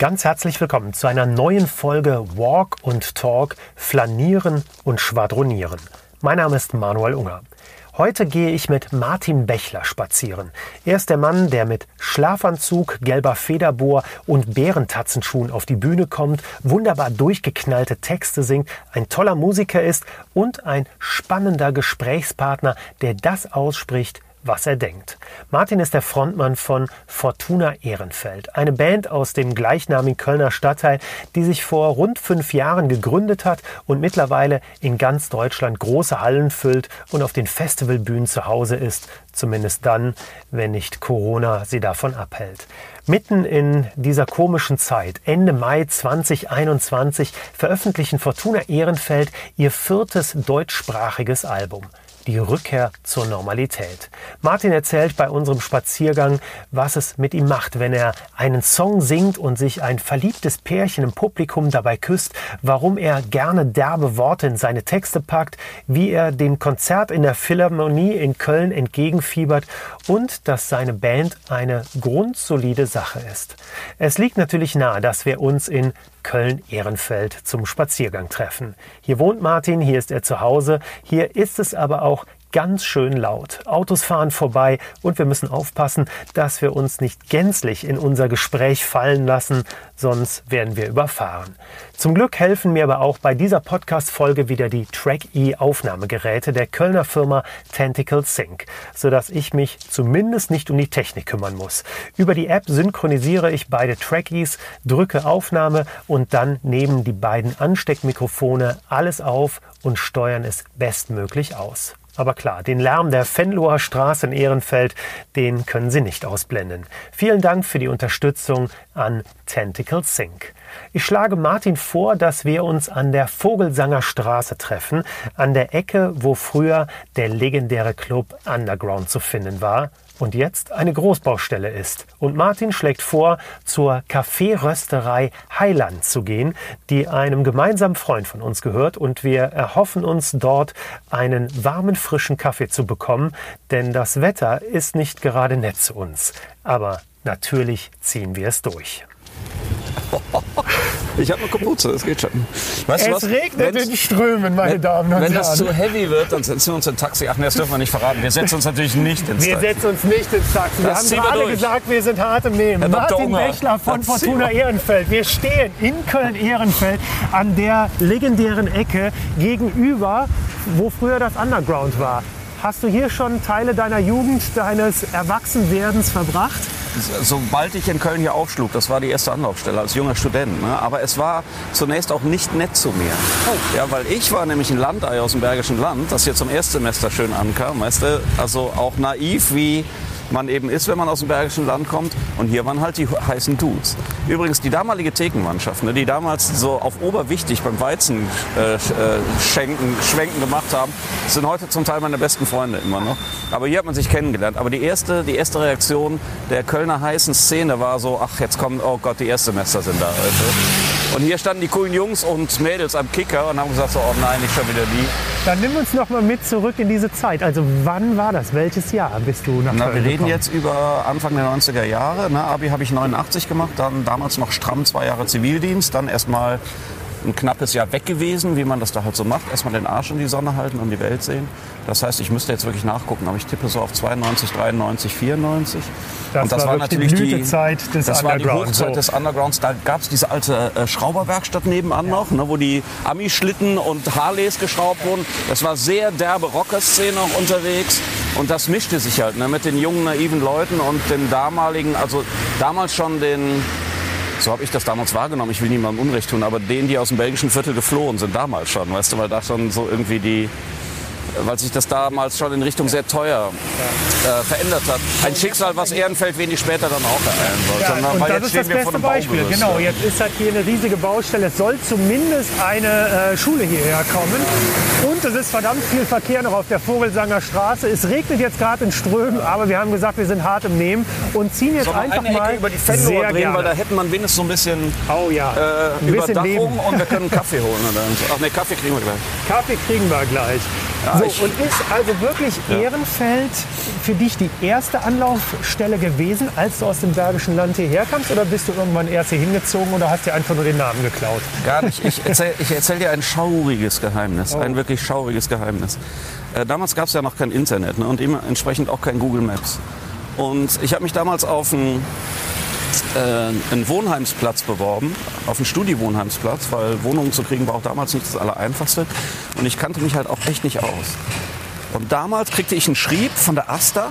Ganz herzlich willkommen zu einer neuen Folge Walk und Talk, Flanieren und Schwadronieren. Mein Name ist Manuel Unger. Heute gehe ich mit Martin Bechler spazieren. Er ist der Mann, der mit Schlafanzug, gelber Federbohr und Bärentatzenschuhen auf die Bühne kommt, wunderbar durchgeknallte Texte singt, ein toller Musiker ist und ein spannender Gesprächspartner, der das ausspricht, was er denkt. Martin ist der Frontmann von Fortuna Ehrenfeld, eine Band aus dem gleichnamigen Kölner Stadtteil, die sich vor rund fünf Jahren gegründet hat und mittlerweile in ganz Deutschland große Hallen füllt und auf den Festivalbühnen zu Hause ist, zumindest dann, wenn nicht Corona sie davon abhält. Mitten in dieser komischen Zeit, Ende Mai 2021, veröffentlichen Fortuna Ehrenfeld ihr viertes deutschsprachiges Album die Rückkehr zur Normalität. Martin erzählt bei unserem Spaziergang, was es mit ihm macht, wenn er einen Song singt und sich ein verliebtes Pärchen im Publikum dabei küsst, warum er gerne derbe Worte in seine Texte packt, wie er dem Konzert in der Philharmonie in Köln entgegenfiebert und dass seine Band eine grundsolide Sache ist. Es liegt natürlich nahe, dass wir uns in Köln-Ehrenfeld zum Spaziergang treffen. Hier wohnt Martin, hier ist er zu Hause, hier ist es aber auch ganz schön laut. Autos fahren vorbei und wir müssen aufpassen, dass wir uns nicht gänzlich in unser Gespräch fallen lassen, sonst werden wir überfahren. Zum Glück helfen mir aber auch bei dieser Podcast-Folge wieder die Track-E-Aufnahmegeräte der Kölner Firma Tentacle Sync, sodass ich mich zumindest nicht um die Technik kümmern muss. Über die App synchronisiere ich beide Trackies, drücke Aufnahme und dann nehmen die beiden Ansteckmikrofone alles auf und steuern es bestmöglich aus. Aber klar, den Lärm der Fenloher Straße in Ehrenfeld, den können Sie nicht ausblenden. Vielen Dank für die Unterstützung an Tentacle Sync. Ich schlage Martin vor, dass wir uns an der Vogelsanger Straße treffen, an der Ecke, wo früher der legendäre Club Underground zu finden war und jetzt eine Großbaustelle ist. Und Martin schlägt vor, zur Kaffeerösterei Heiland zu gehen, die einem gemeinsamen Freund von uns gehört und wir erhoffen uns dort einen warmen, frischen Kaffee zu bekommen, denn das Wetter ist nicht gerade nett zu uns. Aber natürlich ziehen wir es durch. Ich habe eine Kapuze, das geht schon. Weißt es was? regnet in Strömen, meine wenn, Damen und Herren. Wenn das zu heavy wird, dann setzen wir uns in Taxi. Ach nee, das dürfen wir nicht verraten. Wir setzen uns natürlich nicht ins wir Taxi. Wir setzen uns nicht ins Taxi. Wir das haben gerade gesagt, wir sind hart im Nehmen. Herr Martin Bechler von Fortuna Ehrenfeld. Wir stehen in Köln-Ehrenfeld an der legendären Ecke gegenüber, wo früher das Underground war. Hast du hier schon Teile deiner Jugend, deines Erwachsenwerdens verbracht? Sobald ich in Köln hier aufschlug, das war die erste Anlaufstelle als junger Student. Ne? Aber es war zunächst auch nicht nett zu mir. Oh. Ja, weil ich war nämlich ein Landei aus dem Bergischen Land, das hier zum Erstsemester schön ankam. Weißt du? Also auch naiv wie man eben ist, wenn man aus dem Bergischen Land kommt. Und hier waren halt die heißen Dudes. Übrigens, die damalige Thekenmannschaft, ne, die damals so auf oberwichtig beim Weizen äh, äh, schenken, Schwenken gemacht haben, sind heute zum Teil meine besten Freunde immer noch. Aber hier hat man sich kennengelernt. Aber die erste, die erste Reaktion der Kölner heißen Szene war so, ach, jetzt kommen, oh Gott, die Erstsemester sind da heute. Und hier standen die coolen Jungs und Mädels am Kicker und haben gesagt so, oh nein, nicht schon wieder die. Dann nimm uns noch mal mit zurück in diese Zeit. Also wann war das? Welches Jahr bist du nach Na, Köln Wir reden jetzt über Anfang der 90er Jahre. Ne? Abi habe ich 89 gemacht, dann damals noch stramm zwei Jahre Zivildienst, dann erstmal ein knappes Jahr weg gewesen, wie man das da halt so macht. Erstmal den Arsch in die Sonne halten und die Welt sehen. Das heißt, ich müsste jetzt wirklich nachgucken, aber ich tippe so auf 92, 93, 94. Das und das war, war natürlich die Blütezeit des das war die Hochzeit so. des Undergrounds. Da gab es diese alte äh, Schrauberwerkstatt nebenan ja. noch, ne, wo die Ami-Schlitten und Harleys geschraubt wurden. Das war sehr derbe Rocker-Szene auch unterwegs. Und das mischte sich halt ne, mit den jungen, naiven Leuten und den damaligen, also damals schon den so habe ich das damals wahrgenommen. Ich will niemandem Unrecht tun, aber denen, die aus dem belgischen Viertel geflohen sind, damals schon, weißt du, weil da schon so irgendwie die weil sich das damals schon in Richtung sehr teuer äh, verändert hat. Ein Schicksal, was Ehrenfeld wenig später dann auch ereilen sollte. Ja, und das ist das beste Beispiel. Genau, jetzt ist halt hier eine riesige Baustelle. Es soll zumindest eine äh, Schule hierher kommen. Und es ist verdammt viel Verkehr noch auf der Vogelsanger Straße. Es regnet jetzt gerade in Strömen, aber wir haben gesagt, wir sind hart im Nehmen und ziehen jetzt einfach mal über die Fenloher drehen, gerne. weil da hätten man wenigstens so ein bisschen, oh, ja. äh, ein bisschen Überdachung Leben. und wir können Kaffee holen. Oder so. Ach ne, Kaffee kriegen wir gleich. Kaffee kriegen wir gleich. Ja, so, ich- und ist also wirklich Ja. Ehrenfeld für dich die erste Anlaufstelle gewesen, als du aus dem Bergischen Land hierher kamst? Oder bist du irgendwann erst hier hingezogen oder hast dir einfach nur den Namen geklaut? Gar nicht. Ich erzähle erzähl dir ein schauriges Geheimnis. Oh. Ein wirklich schauriges Geheimnis. Äh, damals gab es ja noch kein Internet ne, und dementsprechend auch kein Google Maps. Und ich habe mich damals auf einen, äh, einen Wohnheimsplatz beworben, auf einen Studi-Wohnheimsplatz, weil Wohnungen zu kriegen war auch damals nicht das Allereinfachste. Und ich kannte mich halt auch echt nicht aus. Und damals kriegte ich einen Schrieb von der Asta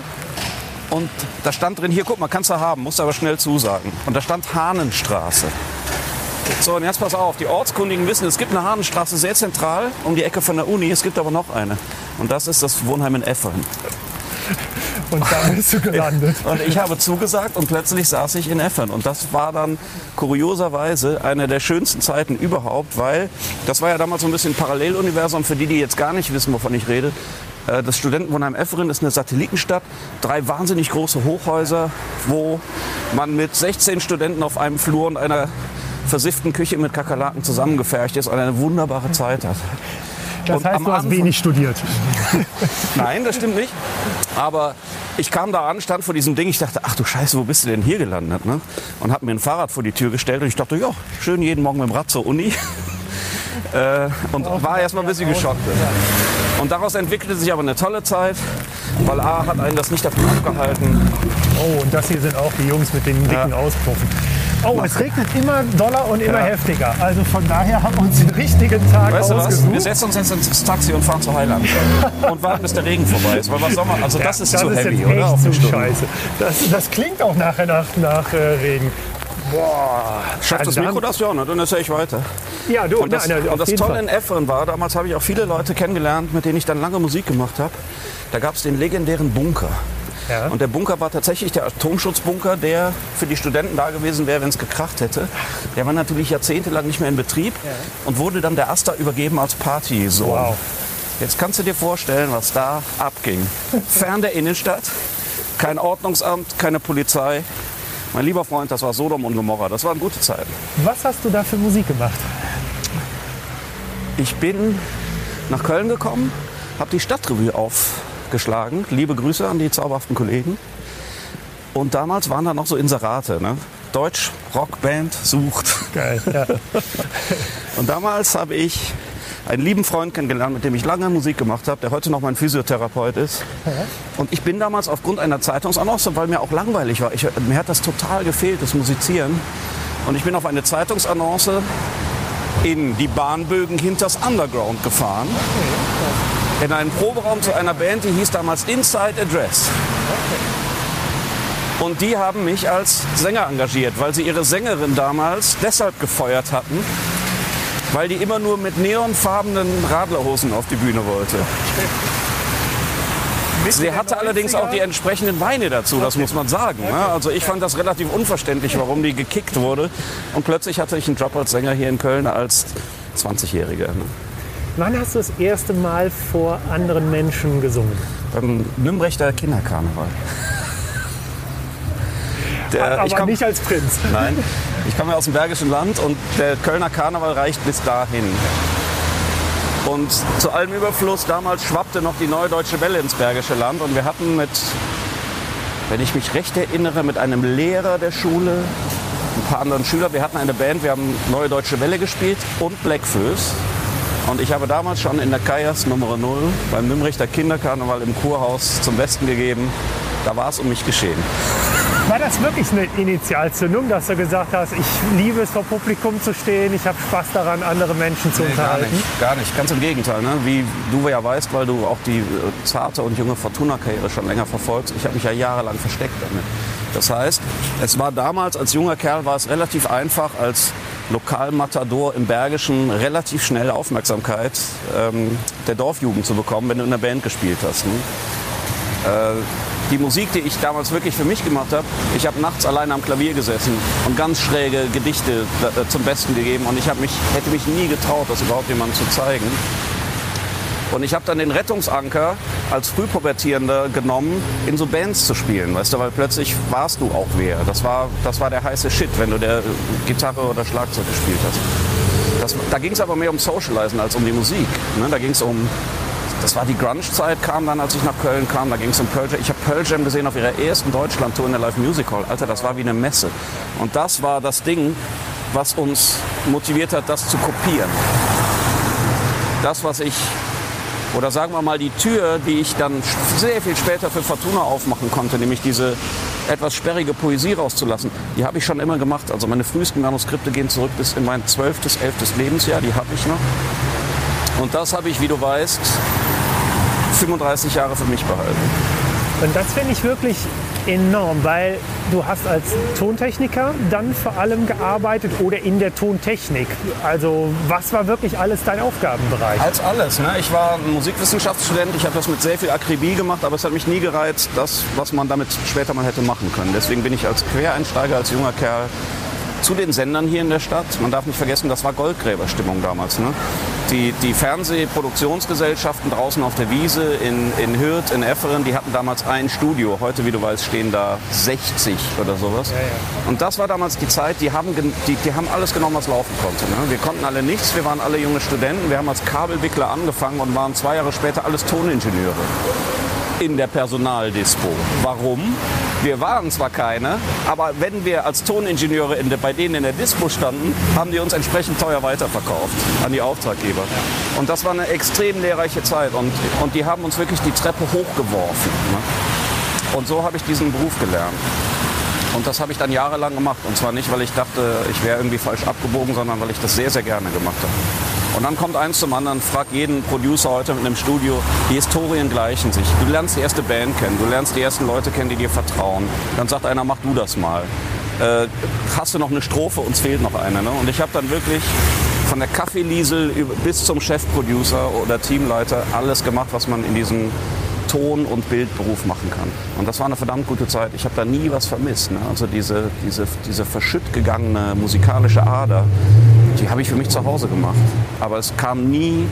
und da stand drin, hier guck mal, kannst du haben, musst aber schnell zusagen. Und da stand Hahnenstraße. So, und jetzt pass auf, die Ortskundigen wissen, es gibt eine Hahnenstraße sehr zentral um die Ecke von der Uni, es gibt aber noch eine. Und das ist das Wohnheim in Efferen. Und da bist du gelandet. Und ich habe zugesagt und plötzlich saß ich in Effern. Und das war dann kurioserweise eine der schönsten Zeiten überhaupt, weil das war ja damals so ein bisschen Paralleluniversum für die, die jetzt gar nicht wissen, wovon ich rede. Äh, Das Studentenwohnheim Efferen ist eine Satellitenstadt, drei wahnsinnig große Hochhäuser, wo man mit 16 Studenten auf einem Flur und einer versifften Küche mit Kakerlaken zusammengefercht ist und eine wunderbare Zeit hat. Das Und heißt, du hast Anfang- wenig studiert. Nein, das stimmt nicht. Aber ich kam da an, stand vor diesem Ding. Ich dachte, ach du Scheiße, wo bist du denn hier gelandet? Ne? Und habe mir ein Fahrrad vor die Tür gestellt. Und ich dachte, ja, schön jeden Morgen mit dem Rad zur Uni. äh, und war erst mal ein bisschen geschockt. Und daraus entwickelte sich aber eine tolle Zeit. Weil A hat einen das nicht davon abgehalten. Oh, und das hier sind auch die Jungs mit den dicken Auspuffen. Oh, es regnet immer doller und immer Ja. heftiger. Also von daher haben wir uns den richtigen Tag Weißt du was? ausgesucht. Wir setzen uns jetzt ins Taxi und fahren zu Heiland. und warten, bis der Regen vorbei ist. Weil was man, also das ist das zu ist heavy, oder? echt Auf zu scheiße. Das, das klingt auch nachher nach, nach äh, Regen. Boah. Schafft das Mikro das? Ja, ne? dann ist ich weiter. Ja, du, Und das, nein, nein, und das Tolle Fall. in Efferen war, damals habe ich auch viele Leute kennengelernt, mit denen ich dann lange Musik gemacht habe. Da gab es den legendären Bunker. Ja. Und der Bunker war tatsächlich der Atomschutzbunker, der für die Studenten da gewesen wäre, wenn es gekracht hätte. Der war natürlich jahrzehntelang nicht mehr in Betrieb und wurde dann der Asta übergeben als Partysohn. Wow. Jetzt kannst du dir vorstellen, was da abging. Fern der Innenstadt, kein Ordnungsamt, keine Polizei. Mein lieber Freund, das war Sodom und Gomorra. Das waren gute Zeiten. Was hast du da für Musik gemacht? Ich bin nach Köln gekommen, habe die Stadtrevue aufgeschlagen. Liebe Grüße an die zauberhaften Kollegen. Und damals waren da noch so Inserate. Ne? Deutsch Rockband sucht. Geil. Ja. Und damals habe ich einen lieben Freund kennengelernt, mit dem ich lange Musik gemacht habe, der heute noch mein Physiotherapeut ist. Und ich bin damals aufgrund einer Zeitungsannonce, weil mir auch langweilig war, ich, mir hat das total gefehlt, das Musizieren. Und ich bin auf eine Zeitungsannonce in die Bahnbögen hinters Underground gefahren. In einen Proberaum zu einer Band, die hieß damals Inside Address. Und die haben mich als Sänger engagiert, weil sie ihre Sängerin damals deshalb gefeuert hatten, weil die immer nur mit neonfarbenen Radlerhosen auf die Bühne wollte. Sie hatte allerdings auch die entsprechenden Weine dazu, das muss man sagen. Ne? Also ich fand das relativ unverständlich, warum die gekickt wurde. Und plötzlich hatte ich einen Job als Sänger hier in Köln als 20-Jähriger. Wann hast du das erste Mal vor anderen Menschen gesungen? Beim Nürnberger Kinderkarneval. Der, Aber nicht als Prinz. Nein, ich komme ja aus dem Bergischen Land und der Kölner Karneval reicht bis dahin. Und zu allem Überfluss damals schwappte noch die Neue Deutsche Welle ins Bergische Land und wir hatten mit, wenn ich mich recht erinnere, mit einem Lehrer der Schule, ein paar anderen Schülern, wir hatten eine Band, wir haben Neue Deutsche Welle gespielt und Blackfoes. Und ich habe damals schon in der Kajas Nummer 0 beim Nürnberger Kinderkarneval im Kurhaus zum Besten gegeben, da war es um mich geschehen. War das wirklich eine Initialzündung, dass du gesagt hast, ich liebe es vor Publikum zu stehen, ich habe Spaß daran, andere Menschen zu gar unterhalten? nicht, gar nicht. Ganz im Gegenteil. Ne? Wie du ja weißt, weil du auch die äh, zarte und junge Fortuna-Karriere schon länger verfolgst. Ich habe mich ja jahrelang versteckt damit. Das heißt, es war damals als junger Kerl war es relativ einfach, als Lokalmatador im Bergischen relativ schnell Aufmerksamkeit ähm, der Dorfjugend zu bekommen, wenn du in der Band gespielt hast. Ne? Äh, die Musik, die ich damals wirklich für mich gemacht habe, ich habe nachts allein am Klavier gesessen und ganz schräge Gedichte äh, zum Besten gegeben und ich mich, hätte mich nie getraut, das überhaupt jemandem zu zeigen. Und ich habe dann den Rettungsanker als Frühpubertierender genommen, in so Bands zu spielen, weißt du, weil plötzlich warst du auch wer. Das war, das war der heiße Shit, wenn du der Gitarre oder Schlagzeug gespielt hast. Das, da ging es aber mehr um Socializen als um die Musik. Ne? Da ging es um das war die Grunge-Zeit, kam dann, als ich nach Köln kam, da ging es um Pearl Jam. Ich habe Pearl Jam gesehen auf ihrer ersten Deutschland-Tour in der Live Music Hall. Alter, das war wie eine Messe. Und das war das Ding, was uns motiviert hat, das zu kopieren. Das, was ich, oder sagen wir mal die Tür, die ich dann sehr viel später für Fortuna aufmachen konnte, nämlich diese etwas sperrige Poesie rauszulassen, die habe ich schon immer gemacht. Also meine frühesten Manuskripte gehen zurück bis in mein zwölftes, elftes Lebensjahr, die habe ich noch. Und das habe ich, wie du weißt, 35 Jahre für mich behalten. Und das finde ich wirklich enorm, weil du hast als Tontechniker dann vor allem gearbeitet oder in der Tontechnik. Also was war wirklich alles dein Aufgabenbereich? Als alles. Ne? Ich war Musikwissenschaftsstudent, ich habe das mit sehr viel Akribie gemacht, aber es hat mich nie gereizt, das, was man damit später mal hätte machen können. Deswegen bin ich als Quereinsteiger, als junger Kerl zu den Sendern hier in der Stadt. Man darf nicht vergessen, das war Goldgräberstimmung damals. Ne? Die, die Fernsehproduktionsgesellschaften draußen auf der Wiese in, in Hürth, in Efferen, die hatten damals ein Studio. Heute, wie du weißt, stehen da 60 oder sowas. Ja, ja. Und das war damals die Zeit, die haben, die, die haben alles genommen, was laufen konnte. Ne? Wir konnten alle nichts, wir waren alle junge Studenten. Wir haben als Kabelwickler angefangen und waren zwei Jahre später alles Toningenieure in der Personaldispo. Warum? Wir waren zwar keine, aber wenn wir als Toningenieure der, bei denen in der Dispo standen, haben die uns entsprechend teuer weiterverkauft an die Auftraggeber. Und das war eine extrem lehrreiche Zeit und, und die haben uns wirklich die Treppe hochgeworfen. Ne? Und so habe ich diesen Beruf gelernt. Und das habe ich dann jahrelang gemacht. Und zwar nicht, weil ich dachte, ich wäre irgendwie falsch abgebogen, sondern weil ich das sehr, sehr gerne gemacht habe. Und dann kommt eins zum anderen, frag jeden Producer heute in einem Studio, die Historien gleichen sich. Du lernst die erste Band kennen, du lernst die ersten Leute kennen, die dir vertrauen. Dann sagt einer, mach du das mal. Äh, hast du noch eine Strophe, uns fehlt noch eine. Ne? Und ich habe dann wirklich von der Kaffeeliesel bis zum Chefproducer oder Teamleiter alles gemacht, was man in diesem Ton- und Bildberuf machen kann. Und das war eine verdammt gute Zeit. Ich habe da nie was vermisst. Ne? Also diese, diese, diese verschütt gegangene musikalische Ader, die habe ich für mich zu Hause gemacht. Aber es kam nie,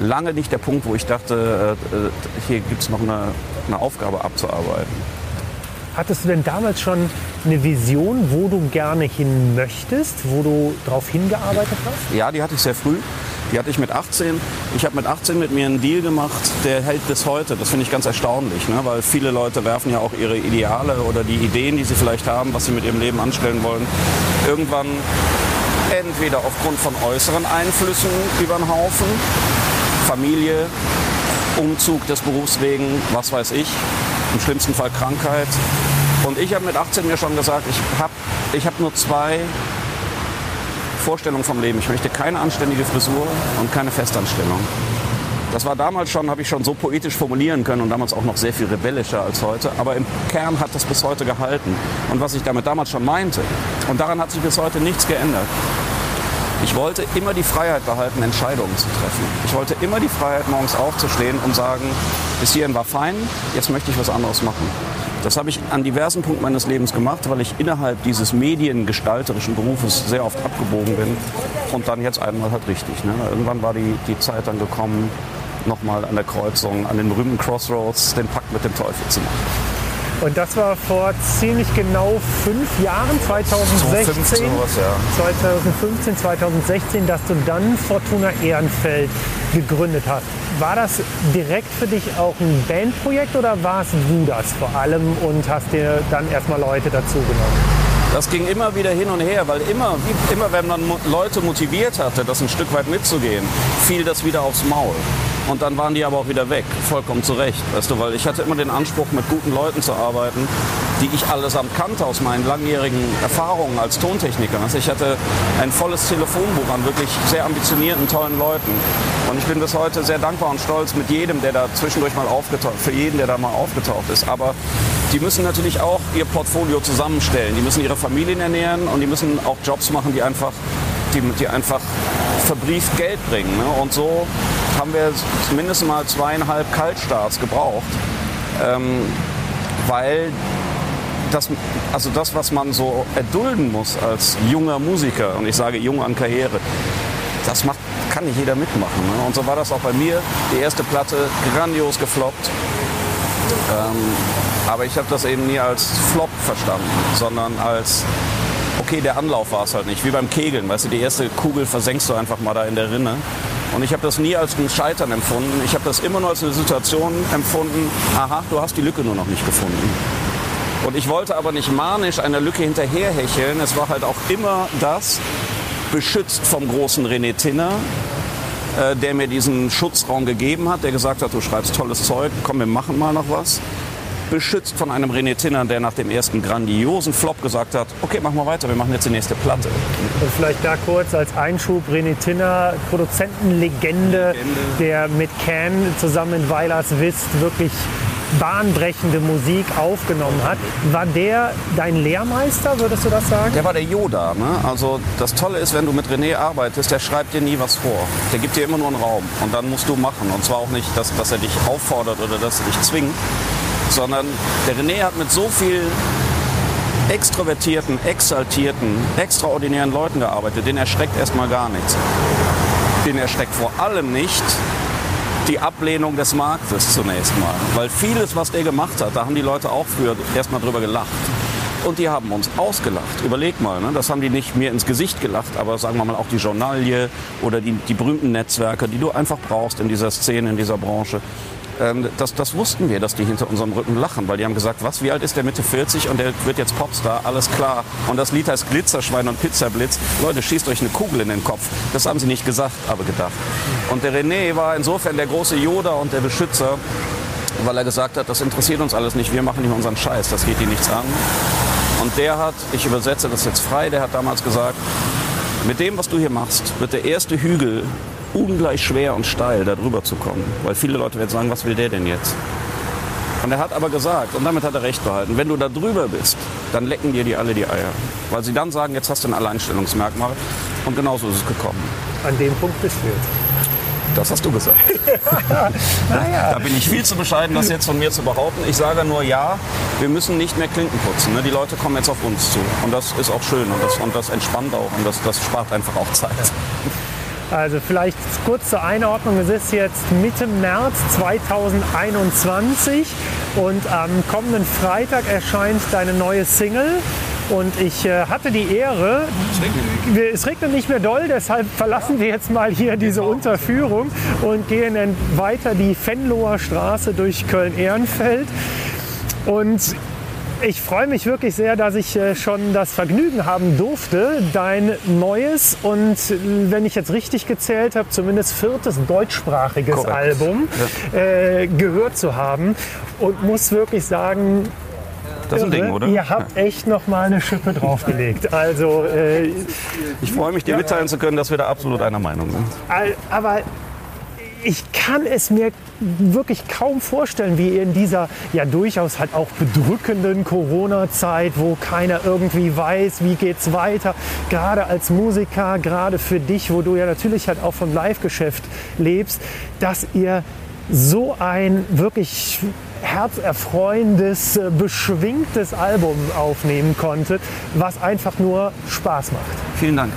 lange nicht der Punkt, wo ich dachte, äh, äh hier gibt es noch eine, eine Aufgabe abzuarbeiten. Hattest du denn damals schon eine Vision, wo du gerne hin möchtest, wo du darauf hingearbeitet hast? Ja, die hatte ich sehr früh. Die hatte ich mit 18. Ich habe mit 18 mit mir einen Deal gemacht, der hält bis heute. Das finde ich ganz erstaunlich, ne? weil viele Leute werfen ja auch ihre Ideale oder die Ideen, die sie vielleicht haben, was sie mit ihrem Leben anstellen wollen, irgendwann entweder aufgrund von äußeren Einflüssen über den Haufen, Familie, Umzug des Berufs wegen, was weiß ich, im schlimmsten Fall Krankheit. Und ich habe mit 18 mir schon gesagt, ich habe ich hab nur zwei Vorstellungen vom Leben. Ich möchte keine anständige Frisur und keine Festanstellung. Das war damals schon, habe ich schon so poetisch formulieren können und damals auch noch sehr viel rebellischer als heute. Aber im Kern hat das bis heute gehalten. Und was ich damit damals schon meinte, und daran hat sich bis heute nichts geändert. Ich wollte immer die Freiheit behalten, Entscheidungen zu treffen. Ich wollte immer die Freiheit, morgens aufzustehen und sagen, bis hierhin war fein, jetzt möchte ich was anderes machen. Das habe ich an diversen Punkten meines Lebens gemacht, weil ich innerhalb dieses mediengestalterischen Berufes sehr oft abgebogen bin und dann jetzt einmal halt richtig. Ne? Irgendwann war die, die Zeit dann gekommen, nochmal an der Kreuzung, an den berühmten Crossroads, den Pakt mit dem Teufel zu machen. Und das war vor ziemlich genau fünf Jahren, 2016, 2015, sowas, ja. 2015, 2016, dass du dann Fortuna Ehrenfeld gegründet hast. War das direkt für dich auch ein Bandprojekt oder warst du das vor allem und hast dir dann erstmal Leute dazu genommen? Das ging immer wieder hin und her, weil immer, immer wenn man Leute motiviert hatte, das ein Stück weit mitzugehen, fiel das wieder aufs Maul. Und dann waren die aber auch wieder weg, vollkommen zu Recht, weißt du, weil ich hatte immer den Anspruch, mit guten Leuten zu arbeiten, die ich allesamt kannte aus meinen langjährigen Erfahrungen als Tontechniker. Also ich hatte ein volles Telefonbuch an wirklich sehr ambitionierten, tollen Leuten. Und ich bin bis heute sehr dankbar und stolz mit jedem, der da zwischendurch mal aufgetaucht, für jeden, der da mal aufgetaucht ist. Aber die müssen natürlich auch ihr Portfolio zusammenstellen. Die müssen ihre Familien ernähren und die müssen auch Jobs machen, die einfach, die, die einfach verbrieft Geld bringen. Ne? Und so haben wir mindestens mal zweieinhalb Kaltstarts gebraucht, ähm, weil das, also das, was man so erdulden muss als junger Musiker, und ich sage jung an Karriere, das macht, kann nicht jeder mitmachen. Ne? Und so war das auch bei mir. Die erste Platte grandios gefloppt. Ähm, aber ich habe das eben nie als Flop verstanden, sondern als okay, der Anlauf war es halt nicht. Wie beim Kegeln, weißt du, die erste Kugel versenkst du einfach mal da in der Rinne Und ich habe das nie als ein Scheitern empfunden. Ich habe das immer nur als eine Situation empfunden, aha, du hast die Lücke nur noch nicht gefunden. Und ich wollte aber nicht manisch einer Lücke hinterherhecheln. Es war halt auch immer das, beschützt vom großen René Tinner, äh, der mir diesen Schutzraum gegeben hat, der gesagt hat, du schreibst tolles Zeug, komm, wir machen mal noch was beschützt von einem René Zinner, der nach dem ersten grandiosen Flop gesagt hat, okay, machen wir weiter, wir machen jetzt die nächste Platte. Und vielleicht da kurz als Einschub, René Tinner, Produzentenlegende, Legende. der mit Can zusammen in Weilers Wist wirklich bahnbrechende Musik aufgenommen hat. War der dein Lehrmeister, würdest du das sagen? Der war der Yoda. Ne? Also das Tolle ist, wenn du mit René arbeitest, der schreibt dir nie was vor. Der gibt dir immer nur einen Raum und dann musst du machen. Und zwar auch nicht, dass, dass er dich auffordert oder dass er dich zwingt, sondern der René hat mit so vielen extrovertierten, exaltierten, extraordinären Leuten gearbeitet, den erschreckt erstmal gar nichts. Den erschreckt vor allem nicht die Ablehnung des Marktes zunächst mal. Weil vieles, was der gemacht hat, da haben die Leute auch früher erstmal drüber gelacht. Und die haben uns ausgelacht. Überleg mal, ne? das haben die nicht mir ins Gesicht gelacht, aber sagen wir mal auch die Journalie oder die, die berühmten Netzwerke, die du einfach brauchst in dieser Szene, in dieser Branche. Ähm, das, das wussten wir, dass die hinter unserem Rücken lachen, weil die haben gesagt, was, wie alt ist der Mitte 40 und der wird jetzt Popstar, alles klar. Und das Lied heißt Glitzerschwein und Pizzablitz. Leute, schießt euch eine Kugel in den Kopf. Das haben sie nicht gesagt, aber gedacht. Und der René war insofern der große Yoda und der Beschützer, weil er gesagt hat, das interessiert uns alles nicht, wir machen hier unseren Scheiß, das geht dir nichts an. Und der hat, ich übersetze das jetzt frei, der hat damals gesagt, mit dem, was du hier machst, wird der erste Hügel ungleich schwer und steil, da drüber zu kommen. Weil viele Leute werden sagen, was will der denn jetzt? Und er hat aber gesagt, und damit hat er recht behalten, wenn du da drüber bist, dann lecken dir die alle die Eier. Weil sie dann sagen, jetzt hast du ein Alleinstellungsmerkmal. Und genauso ist es gekommen. An dem Punkt bist du jetzt. Das hast du gesagt. naja. Da bin ich viel zu bescheiden, das jetzt von mir zu behaupten. Ich sage nur ja, wir müssen nicht mehr Klinken putzen. Ne? Die Leute kommen jetzt auf uns zu. Und das ist auch schön und das, und das entspannt auch und das, das spart einfach auch Zeit. Also vielleicht kurz zur Einordnung, es ist jetzt Mitte März 2021 und am kommenden Freitag erscheint deine neue Single. Und ich äh, hatte die Ehre, es regnet. es regnet nicht mehr doll, deshalb verlassen wir jetzt mal hier diese Unterführung und gehen dann weiter die Venloer Straße durch Köln-Ehrenfeld. Und ich freue mich wirklich sehr, dass ich äh, schon das Vergnügen haben durfte, dein neues und wenn ich jetzt richtig gezählt habe, zumindest viertes deutschsprachiges Korrekt. Album ja. äh, gehört zu haben und muss wirklich sagen, das ist ein Ding, oder? Ihr habt echt noch mal eine Schippe draufgelegt. Also äh, ich freue mich, dir mitteilen zu können, dass wir da absolut einer Meinung sind. Aber ich kann es mir wirklich kaum vorstellen, wie in dieser ja durchaus halt auch bedrückenden Corona-Zeit, wo keiner irgendwie weiß, wie geht's weiter, gerade als Musiker, gerade für dich, wo du ja natürlich halt auch vom Live-Geschäft lebst, dass ihr so ein wirklich herzerfreuendes, äh, beschwingtes Album aufnehmen konntet, was einfach nur Spaß macht. Vielen Dank.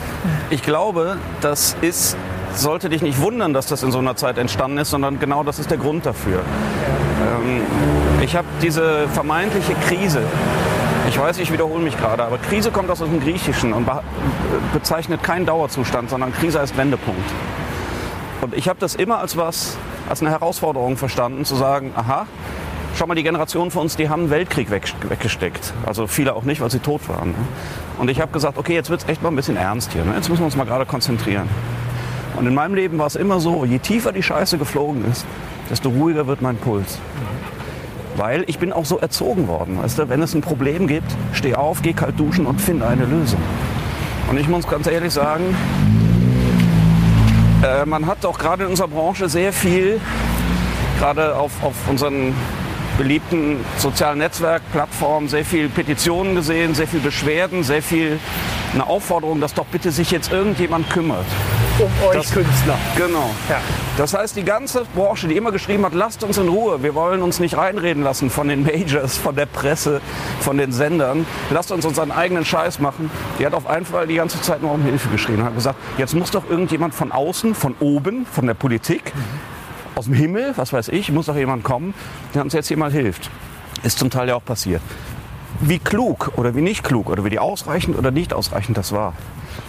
Ich glaube, das ist sollte dich nicht wundern, dass das in so einer Zeit entstanden ist, sondern genau das ist der Grund dafür. Ähm, ich habe diese vermeintliche Krise, ich weiß, ich wiederhole mich gerade, aber Krise kommt aus dem Griechischen und bezeichnet keinen Dauerzustand, sondern Krise als Wendepunkt. Und ich habe das immer als was, als eine Herausforderung verstanden, zu sagen, aha, schau mal, die Generation von uns, die haben einen Weltkrieg weg, weggesteckt. Also viele auch nicht, weil sie tot waren. Ne? Und ich habe gesagt, okay, jetzt wird es echt mal ein bisschen ernst hier. Ne? Jetzt müssen wir uns mal gerade konzentrieren. Und in meinem Leben war es immer so, je tiefer die Scheiße geflogen ist, desto ruhiger wird mein Puls. Weil ich bin auch so erzogen worden. Weißt du, wenn es ein Problem gibt, steh auf, geh kalt duschen und finde eine Lösung. Und ich muss ganz ehrlich sagen, äh, man hat auch gerade in unserer Branche sehr viel, gerade auf, auf unseren beliebten sozialen Netzwerkplattformen, sehr viel Petitionen gesehen, sehr viel Beschwerden, sehr viel eine Aufforderung, dass doch bitte sich jetzt irgendjemand kümmert um euch das, Künstler. Genau. Ja. Das heißt, die ganze Branche, die immer geschrieben hat, lasst uns in Ruhe, wir wollen uns nicht reinreden lassen von den Majors, von der Presse, von den Sendern, lasst uns unseren eigenen Scheiß machen. Die hat auf einen Fall die ganze Zeit nur um Hilfe geschrien und hat gesagt, jetzt muss doch irgendjemand von außen, von oben, von der Politik, mhm. aus dem Himmel, was weiß ich, muss doch jemand kommen, der uns jetzt hier mal hilft. Ist zum Teil ja auch passiert. Wie klug oder wie nicht klug oder wie die ausreichend oder nicht ausreichend das war,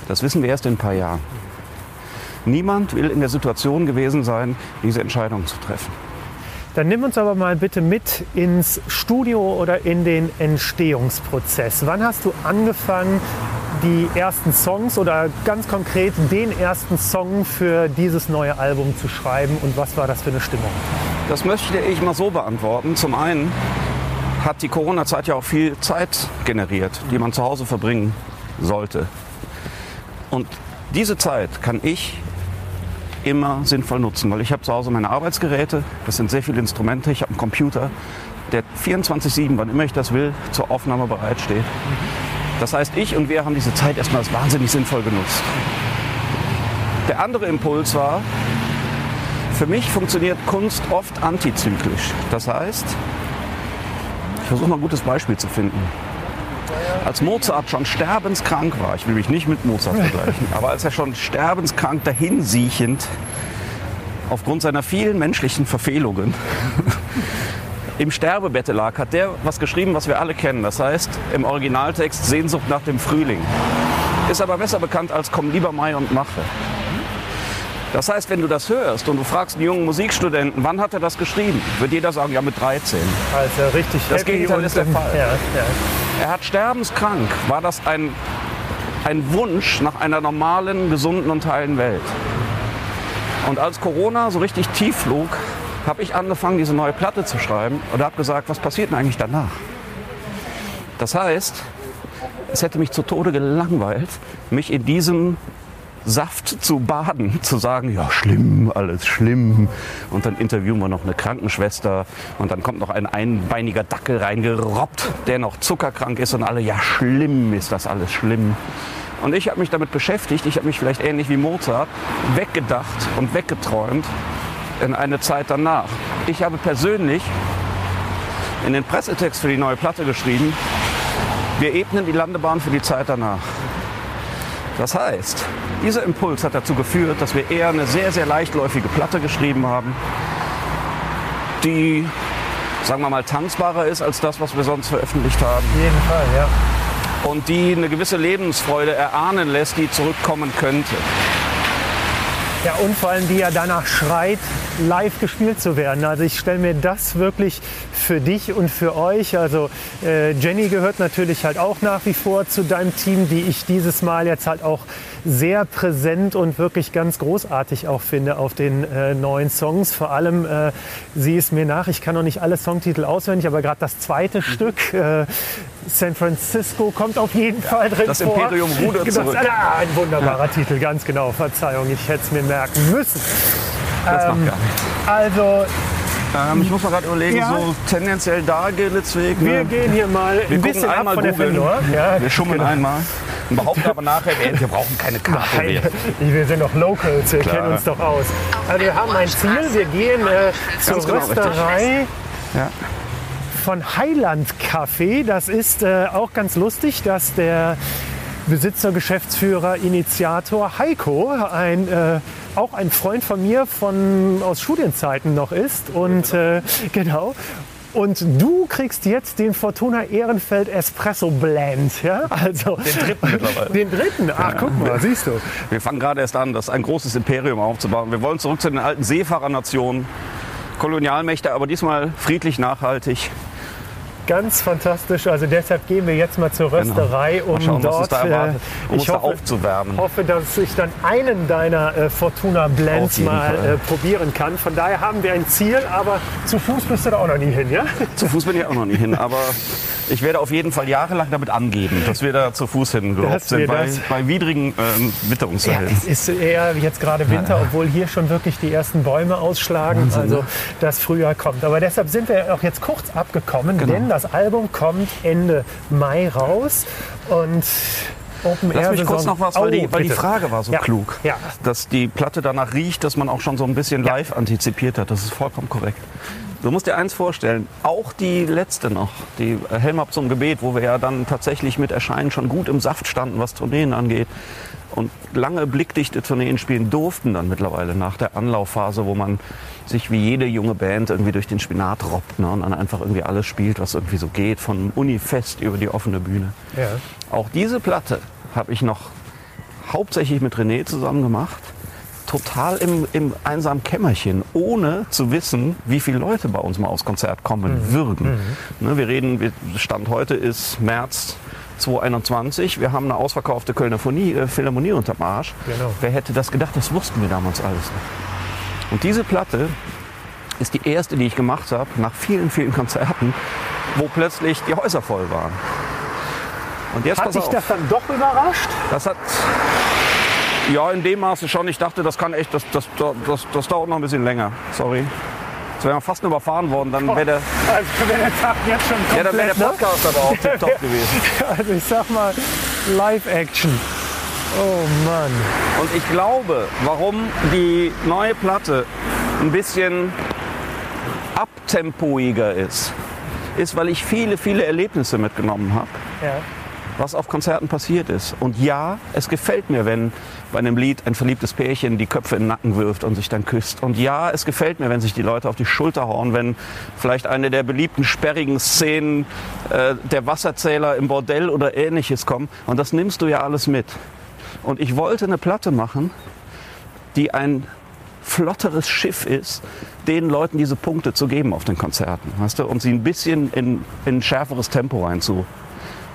das wissen wir erst in ein paar Jahren. Niemand will in der Situation gewesen sein, diese Entscheidung zu treffen. Dann nimm uns aber mal bitte mit ins Studio oder in den Entstehungsprozess. Wann hast du angefangen, die ersten Songs oder ganz konkret den ersten Song für dieses neue Album zu schreiben und was war das für eine Stimmung? Das möchte ich mal so beantworten. Zum einen hat die Corona-Zeit ja auch viel Zeit generiert, die man zu Hause verbringen sollte. Und diese Zeit kann ich immer sinnvoll nutzen, weil ich habe zu Hause meine Arbeitsgeräte, das sind sehr viele Instrumente, ich habe einen Computer, der 24/7, wann immer ich das will, zur Aufnahme bereitsteht. Das heißt, ich und wir haben diese Zeit erstmal als wahnsinnig sinnvoll genutzt. Der andere Impuls war, für mich funktioniert Kunst oft antizyklisch. Das heißt, ich versuche mal ein gutes Beispiel zu finden. Als Mozart schon sterbenskrank war, ich will mich nicht mit Mozart vergleichen, aber als er schon sterbenskrank dahinsiechend aufgrund seiner vielen menschlichen Verfehlungen im Sterbebette lag, hat der was geschrieben, was wir alle kennen. Das heißt im Originaltext Sehnsucht nach dem Frühling. Ist aber besser bekannt als Komm lieber Mai und mache. Das heißt, wenn du das hörst und du fragst einen jungen Musikstudenten, wann hat er das geschrieben, wird jeder sagen, ja mit 13. Also richtig Das Gegenteil ist der Fall. Ja, ja. Er hat sterbenskrank. War das ein, ein Wunsch nach einer normalen, gesunden und heilen Welt? Und als Corona so richtig tief flog, habe ich angefangen, diese neue Platte zu schreiben und habe gesagt, was passiert denn eigentlich danach? Das heißt, es hätte mich zu Tode gelangweilt, mich in diesem Saft zu baden, zu sagen, ja schlimm, alles schlimm. Und dann interviewen wir noch eine Krankenschwester und dann kommt noch ein einbeiniger Dackel reingerobbt, der noch zuckerkrank ist und alle, ja schlimm ist das alles schlimm. Und ich habe mich damit beschäftigt, ich habe mich vielleicht ähnlich wie Mozart weggedacht und weggeträumt in eine Zeit danach. Ich habe persönlich in den Pressetext für die neue Platte geschrieben, wir ebnen die Landebahn für die Zeit danach. Das heißt, dieser Impuls hat dazu geführt, dass wir eher eine sehr, sehr leichtläufige Platte geschrieben haben, die, sagen wir mal, tanzbarer ist als das, was wir sonst veröffentlicht haben Auf jeden Fall, ja. und die eine gewisse Lebensfreude erahnen lässt, die zurückkommen könnte. Ja, und vor allem, die ja danach schreit, live gespielt zu werden. Also ich stelle mir das wirklich für dich und für euch. Also äh, Jenny gehört natürlich halt auch nach wie vor zu deinem Team, die ich dieses Mal jetzt halt auch sehr präsent und wirklich ganz großartig auch finde auf den äh, neuen Songs. Vor allem, äh, sie ist mir nach, ich kann noch nicht alle Songtitel auswendig, aber gerade das zweite Stück, äh, San Francisco, kommt auf jeden Fall drin Das vor. Imperium rudert Genau, zurück. Ah, ein wunderbarer Titel, ganz genau. Verzeihung, ich hätte es mir merken müssen. Das macht gar nichts. Also, Ähm, ich muss mal gerade überlegen, Ja. so tendenziell da Gilitzweg. wir Ne? gehen hier mal Wir ein bisschen ab von der. Fendor. Ja, Wir schummeln genau. einmal und behaupten aber nachher, ey, wir brauchen keine Karte. Nein, Wir. wir sind doch Locals, wir Klar. kennen uns doch aus. Also wir haben ein Ziel, wir gehen äh, zur genau. Rösterei Ja. von Highland Café. Das ist äh, auch ganz lustig, dass der Besitzer, Geschäftsführer, Initiator Heiko, ein, äh, auch ein Freund von mir von, aus Studienzeiten noch ist. Und äh, genau. Und du kriegst jetzt den Fortuna Ehrenfeld Espresso Blend. Ja? Also, den dritten mittlerweile. Den dritten. Ach, guck mal, siehst du. wir fangen gerade erst an, das ein großes Imperium aufzubauen. Wir wollen zurück zu den alten Seefahrernationen, Kolonialmächte, aber diesmal friedlich, nachhaltig. Ganz fantastisch. Also deshalb gehen wir jetzt mal zur Rösterei, um schauen, dort. da erwartet, um ich uns da hoffe, aufzuwärmen. hoffe, dass ich dann einen deiner äh, Fortuna Blends mal äh, probieren kann. Von daher haben wir ein Ziel, aber zu Fuß bist du da auch noch nie hin, ja? Zu Fuß bin ich auch noch nie hin, aber ich werde auf jeden Fall jahrelang damit angeben, dass wir da zu Fuß wir sind, bei, bei widrigen ähm, Ja, Witterungsverhältnissen. es ist eher jetzt gerade Winter, obwohl hier schon wirklich die ersten Bäume ausschlagen. also das Frühjahr kommt. Aber deshalb sind wir auch jetzt kurz abgekommen, Genau. denn das Album kommt Ende Mai raus und Open Lass mich kurz noch was, weil, die, Oh, weil die. Frage war so Ja. klug. Ja. Dass die Platte danach riecht, dass man auch schon so ein bisschen live antizipiert hat. Das ist vollkommen korrekt. Du musst dir eins vorstellen, auch die letzte noch, die äh, Helm ab zum Gebet, wo wir ja dann tatsächlich mit Erscheinen schon gut im Saft standen, was Tourneen angeht. Und lange blickdichte Tourneen spielen durften dann mittlerweile nach der Anlaufphase, wo man sich wie jede junge Band irgendwie durch den Spinat robbt ne, und dann einfach irgendwie alles spielt, was irgendwie so geht, von Unifest über die offene Bühne. Ja. Auch diese Platte habe ich noch hauptsächlich mit René zusammen gemacht. total im, im einsamen Kämmerchen, ohne zu wissen, wie viele Leute bei uns mal aufs Konzert kommen würden. Ne, wir reden, Stand heute ist März 2021. Wir haben eine ausverkaufte Kölner Phonie, äh, Philharmonie unterm Arsch. Genau. Wer hätte das gedacht? Das wussten wir damals alles nicht. Und diese Platte ist die erste, die ich gemacht habe, nach vielen, vielen Konzerten, wo plötzlich die Häuser voll waren. Und jetzt Hat auf. das dann doch überrascht? Das hat ja in dem Maße schon. Ich dachte, das kann echt, das, das, das, das dauert noch ein bisschen länger. Sorry. Jetzt wären wir fast überfahren worden, dann wäre der, Also wenn der Tag jetzt schon ja, dann wär der komplett, ne? Podcast aber auch tipptopp gewesen. Also ich sag mal, Live-Action. Oh Mann. Und ich glaube, warum die neue Platte ein bisschen abtempoiger ist, ist, weil ich viele, viele Erlebnisse mitgenommen habe. Ja. was auf Konzerten passiert ist. Und ja, es gefällt mir, wenn bei einem Lied ein verliebtes Pärchen die Köpfe in den Nacken wirft und sich dann küsst. Und ja, es gefällt mir, wenn sich die Leute auf die Schulter hauen, wenn vielleicht eine der beliebten sperrigen Szenen äh, der Wasserzähler im Bordell oder ähnliches kommen. Und das nimmst du ja alles mit. Und ich wollte eine Platte machen, die ein flotteres Schiff ist, den Leuten diese Punkte zu geben auf den Konzerten, weißt du, und sie ein bisschen in, in ein schärferes Tempo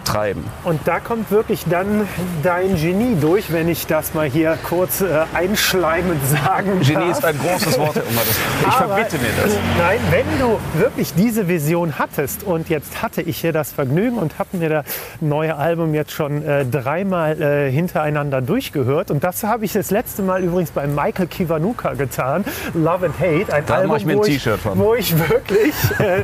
reinzutreiben. Und da kommt wirklich dann dein Genie durch, wenn ich das mal hier kurz äh, einschleimend sagen Genie darf. ist ein großes Wort, Herr. Das- Ich Aber- verbitte mir das. Nein, wenn du wirklich diese Vision hattest und jetzt hatte ich hier das Vergnügen und habe mir das neue Album jetzt schon äh, dreimal äh, hintereinander durchgehört und das habe ich das letzte Mal übrigens bei Michael Kiwanuka getan, Love and Hate, ein Da Album, ich mir ein wo, T-Shirt von. wo ich wirklich äh,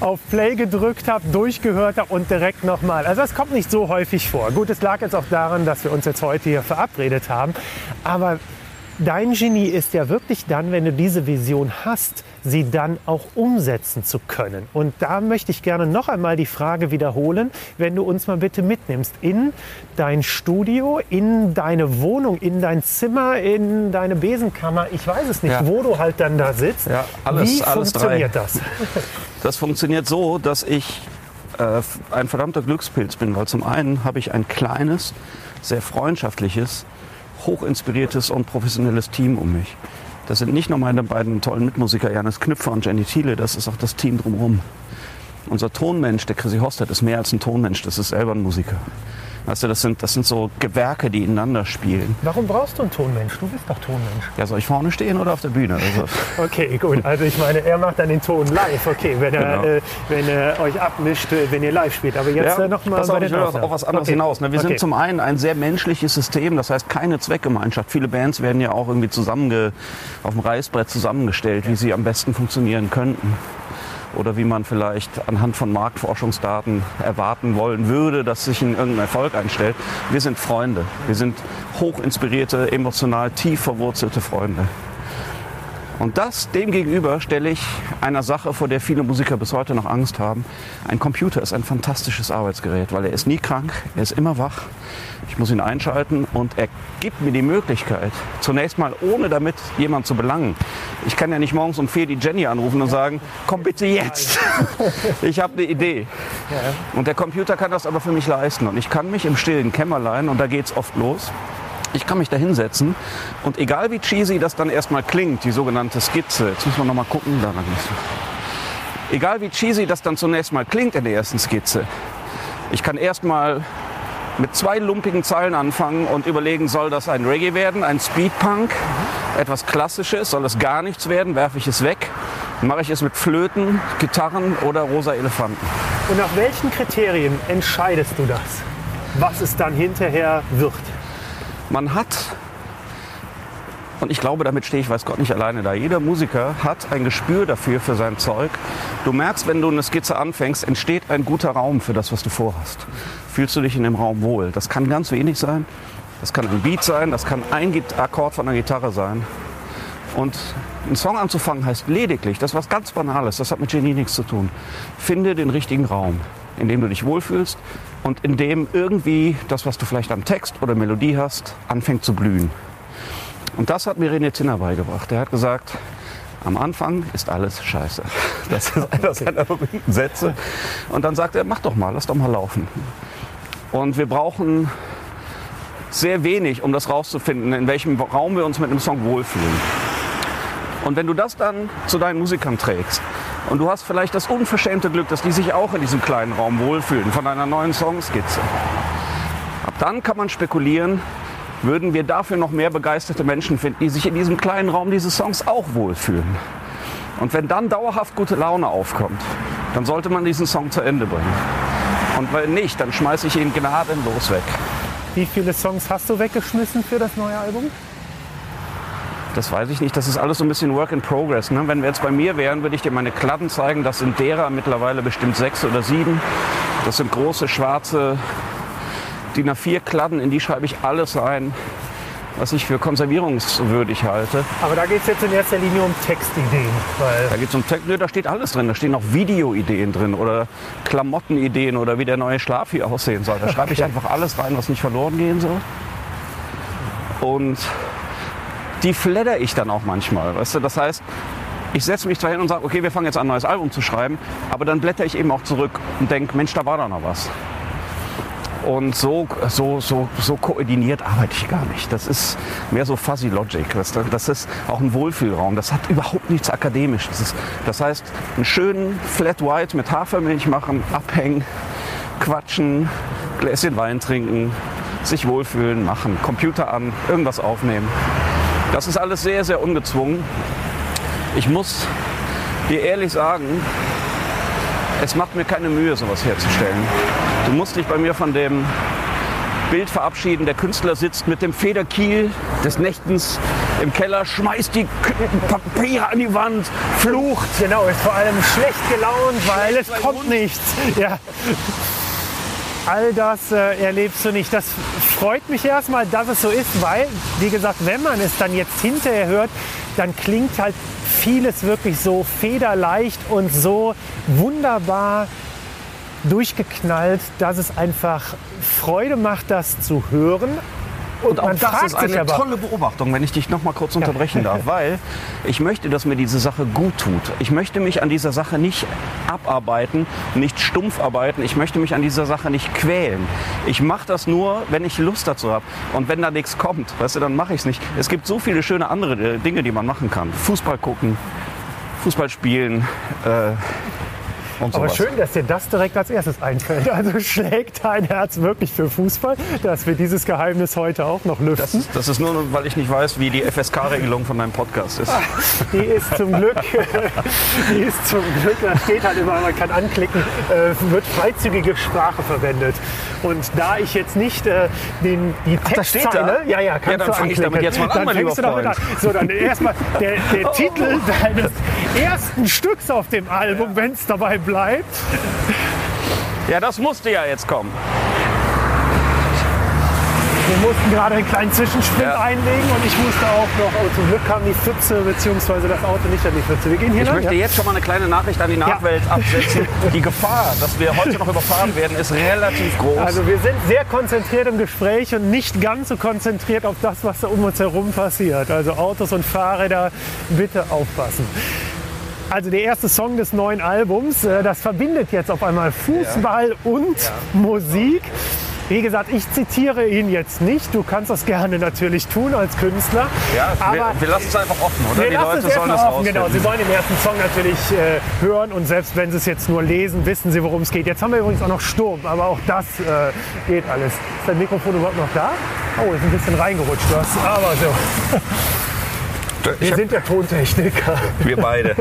auf Play gedrückt habe, durchgehört habe und direkt nochmal. Also das kommt nicht so häufig vor. Gut, es lag jetzt auch daran, dass wir uns jetzt heute hier verabredet haben, aber Dein Genie ist ja wirklich dann, wenn du diese Vision hast, sie dann auch umsetzen zu können. Und da möchte ich gerne noch einmal die Frage wiederholen, wenn du uns mal bitte mitnimmst in dein Studio, in deine Wohnung, in dein Zimmer, in deine Besenkammer, ich weiß es nicht, Ja. wo du halt dann da sitzt. Ja, alles- Wie alles funktioniert das? Das funktioniert so, dass ich äh, ein verdammter Glückspilz bin, weil zum einen habe ich ein kleines, sehr freundschaftliches, hochinspiriertes und professionelles Team um mich. Das sind nicht nur meine beiden tollen Mitmusiker Janis Knüpfer und Jenny Thiele, das ist auch das Team drumherum. Unser Tonmensch, der Chrissy Hostert, ist mehr als ein Tonmensch, das ist selber ein Musiker. Du, das sind, das sind so Gewerke, die ineinander spielen. Warum brauchst du einen Tonmensch? Du bist doch Tonmensch. Ja, soll ich vorne stehen oder auf der Bühne? Also, Okay, gut. Also ich meine, er macht dann den Ton live, okay, wenn er, Genau. äh, wenn er euch abmischt, äh, wenn ihr live spielt. Aber jetzt äh, noch mal pass bei auf, den ich will auf, was anderes Okay. hinaus. Ne? Wir okay. sind zum einen ein sehr menschliches System, das heißt keine Zweckgemeinschaft. Viele Bands werden ja auch irgendwie zusammenge, auf dem Reißbrett zusammengestellt, wie sie am besten funktionieren könnten. Oder wie man vielleicht anhand von Marktforschungsdaten erwarten wollen würde, dass sich ein irgendein Erfolg einstellt. Wir sind Freunde. Wir sind hochinspirierte, emotional tief verwurzelte Freunde. Und das demgegenüber stelle ich einer Sache, vor der viele Musiker bis heute noch Angst haben. Ein Computer ist ein fantastisches Arbeitsgerät, weil er ist nie krank, er ist immer wach. Ich muss ihn einschalten und er gibt mir die Möglichkeit, zunächst mal ohne damit jemand zu belangen. Ich kann ja nicht morgens um vier die Jenny anrufen und sagen, komm bitte jetzt. Ich habe eine Idee. Und der Computer kann das aber für mich leisten. Und ich kann mich im stillen Kämmerlein, und da geht's oft los, ich kann mich da hinsetzen und egal wie cheesy das dann erstmal klingt, die sogenannte Skizze, jetzt müssen wir noch mal gucken, da lang. Egal wie cheesy das dann zunächst mal klingt in der ersten Skizze, ich kann erstmal mit zwei lumpigen Zeilen anfangen und überlegen, soll das ein Reggae werden, ein Speedpunk, etwas Klassisches, soll es gar nichts werden, werfe ich es weg, mache ich es mit Flöten, Gitarren oder rosa Elefanten. Und nach welchen Kriterien entscheidest du das? Was es dann hinterher wird? Man hat, und ich glaube, damit stehe ich, weiß Gott, nicht alleine da. Jeder Musiker hat ein Gespür dafür, für sein Zeug. Du merkst, wenn du eine Skizze anfängst, entsteht ein guter Raum für das, was du vorhast. Fühlst du dich in dem Raum wohl? Das kann ganz wenig sein. Das kann ein Beat sein, das kann ein Akkord von einer Gitarre sein. Und einen Song anzufangen heißt lediglich, das ist was ganz Banales, das hat mit Genie nichts zu tun. Finde den richtigen Raum, in dem du dich wohlfühlst und in dem irgendwie das, was du vielleicht am Text oder Melodie hast, anfängt zu blühen. Und das hat mir René Zinner beigebracht. Der hat gesagt, am Anfang ist alles scheiße. Das ist einer seiner berühmten Sätze. Und dann sagt er, mach doch mal, lass doch mal laufen. Und wir brauchen sehr wenig, um das rauszufinden, in welchem Raum wir uns mit einem Song wohlfühlen. Und wenn du das dann zu deinen Musikern trägst und du hast vielleicht das unverschämte Glück, dass die sich auch in diesem kleinen Raum wohlfühlen von einer neuen Songskizze, ab dann kann man spekulieren, würden wir dafür noch mehr begeisterte Menschen finden, die sich in diesem kleinen Raum dieses Songs auch wohlfühlen. Und wenn dann dauerhaft gute Laune aufkommt, dann sollte man diesen Song zu Ende bringen. Und wenn nicht, dann schmeiße ich ihn gnadenlos weg. Wie viele Songs hast du weggeschmissen für das neue Album? Das weiß ich nicht. Das ist alles so ein bisschen Work in Progress. Ne? Wenn wir jetzt bei mir wären, würde ich dir meine Kladden zeigen. Das sind derer mittlerweile bestimmt sechs oder sieben. Das sind große schwarze DIN A4-Kladden. In die schreibe ich alles rein, was ich für konservierungswürdig halte. Aber da geht es jetzt in erster Linie um Textideen. Da geht es um Text. Nee, da steht alles drin. Da stehen auch Videoideen drin oder Klamottenideen oder wie der neue Schlaf hier aussehen soll. Da schreibe ich einfach alles rein, was nicht verloren gehen soll. Und die fledder ich dann auch manchmal. Weißt du? Das heißt, ich setze mich zwar hin und sage, okay, wir fangen jetzt an, ein neues Album zu schreiben, aber dann blätter ich eben auch zurück und denke, Mensch, da war da noch was. Und so, so, so, so koordiniert arbeite ich gar nicht. Das ist mehr so Fuzzy Logic. du? Das ist auch ein Wohlfühlraum. Das hat überhaupt nichts Akademisches. Das, ist, das heißt, einen schönen Flat White mit Hafermilch machen, abhängen, quatschen, Gläschen Wein trinken, sich wohlfühlen, machen, Computer an, irgendwas aufnehmen. Das ist alles sehr, sehr ungezwungen. Ich muss dir ehrlich sagen, es macht mir keine Mühe, sowas herzustellen. Du musst dich bei mir von dem Bild verabschieden. Der Künstler sitzt mit dem Federkiel des Nächtens im Keller, schmeißt die Papiere an die Wand, flucht. genau, ist vor allem schlecht gelaunt, weil es bei kommt nichts. Ja. All das äh, erlebst du nicht. Das freut mich erstmal, dass es so ist, weil, wie gesagt, wenn man es dann jetzt hinterher hört, dann klingt halt vieles wirklich so federleicht und so wunderbar durchgeknallt, dass es einfach Freude macht, das zu hören. Und auch das ist eine aber- tolle Beobachtung, wenn ich dich noch mal kurz unterbrechen darf, weil ich möchte, dass mir diese Sache gut tut. Ich möchte mich an dieser Sache nicht abarbeiten, nicht stumpf arbeiten. Ich möchte mich an dieser Sache nicht quälen. Ich mache das nur, wenn ich Lust dazu habe. Und wenn da nichts kommt, weißt du, dann mache ich es nicht. Es gibt so viele schöne andere äh, Dinge, die man machen kann. Fußball gucken, Fußball spielen. Äh, und Aber sowas. schön, dass dir das direkt als erstes einfällt. Also schlägt dein Herz wirklich für Fußball, dass wir dieses Geheimnis heute auch noch lüften. Das ist, das ist nur, weil ich nicht weiß, wie die FSK-Regelung von deinem Podcast ist. Die ist zum Glück, die ist zum Glück, da steht halt immer, man kann anklicken, äh, wird freizügige Sprache verwendet. Und da ich jetzt nicht äh, den, die Textzeile, ja, ja, kannst Ja, dann du fang ich anklicken. damit jetzt mal an, dann fängst du damit an. So, dann erstmal der, der Titel deines ersten Stücks auf dem Album, wenn es dabei bleibt. Ja, das musste ja jetzt kommen. Wir mussten gerade einen kleinen Zwischensprint Ja. einlegen und ich musste auch noch, oh, zum Glück kam die Pfütze bzw. das Auto nicht an die Pfütze. Wir gehen hier Ich lang. möchte ja? jetzt schon mal eine kleine Nachricht an die Nachwelt absetzen. Die Gefahr, dass wir heute noch überfahren werden, ist relativ groß. Also wir sind sehr konzentriert im Gespräch und nicht ganz so konzentriert auf das, was da um uns herum passiert. Also Autos und Fahrräder, bitte aufpassen. Also der erste Song des neuen Albums, äh, das verbindet jetzt auf einmal Fußball und Musik. Wie gesagt, ich zitiere ihn jetzt nicht. Du kannst das gerne natürlich tun als Künstler. ja, aber wir, wir lassen es einfach offen, oder? wir die lassen Leute es sollen das offen. Genau, sie wollen den ersten Song natürlich äh, hören und selbst wenn sie es jetzt nur lesen, wissen sie, worum es geht. Jetzt haben wir übrigens auch noch Sturm, aber auch das äh, geht alles. Ist dein Mikrofon überhaupt noch da? Oh, ist ein bisschen reingerutscht. Hast, aber so. Ich Wir hab, sind der Tontechniker. wir beide.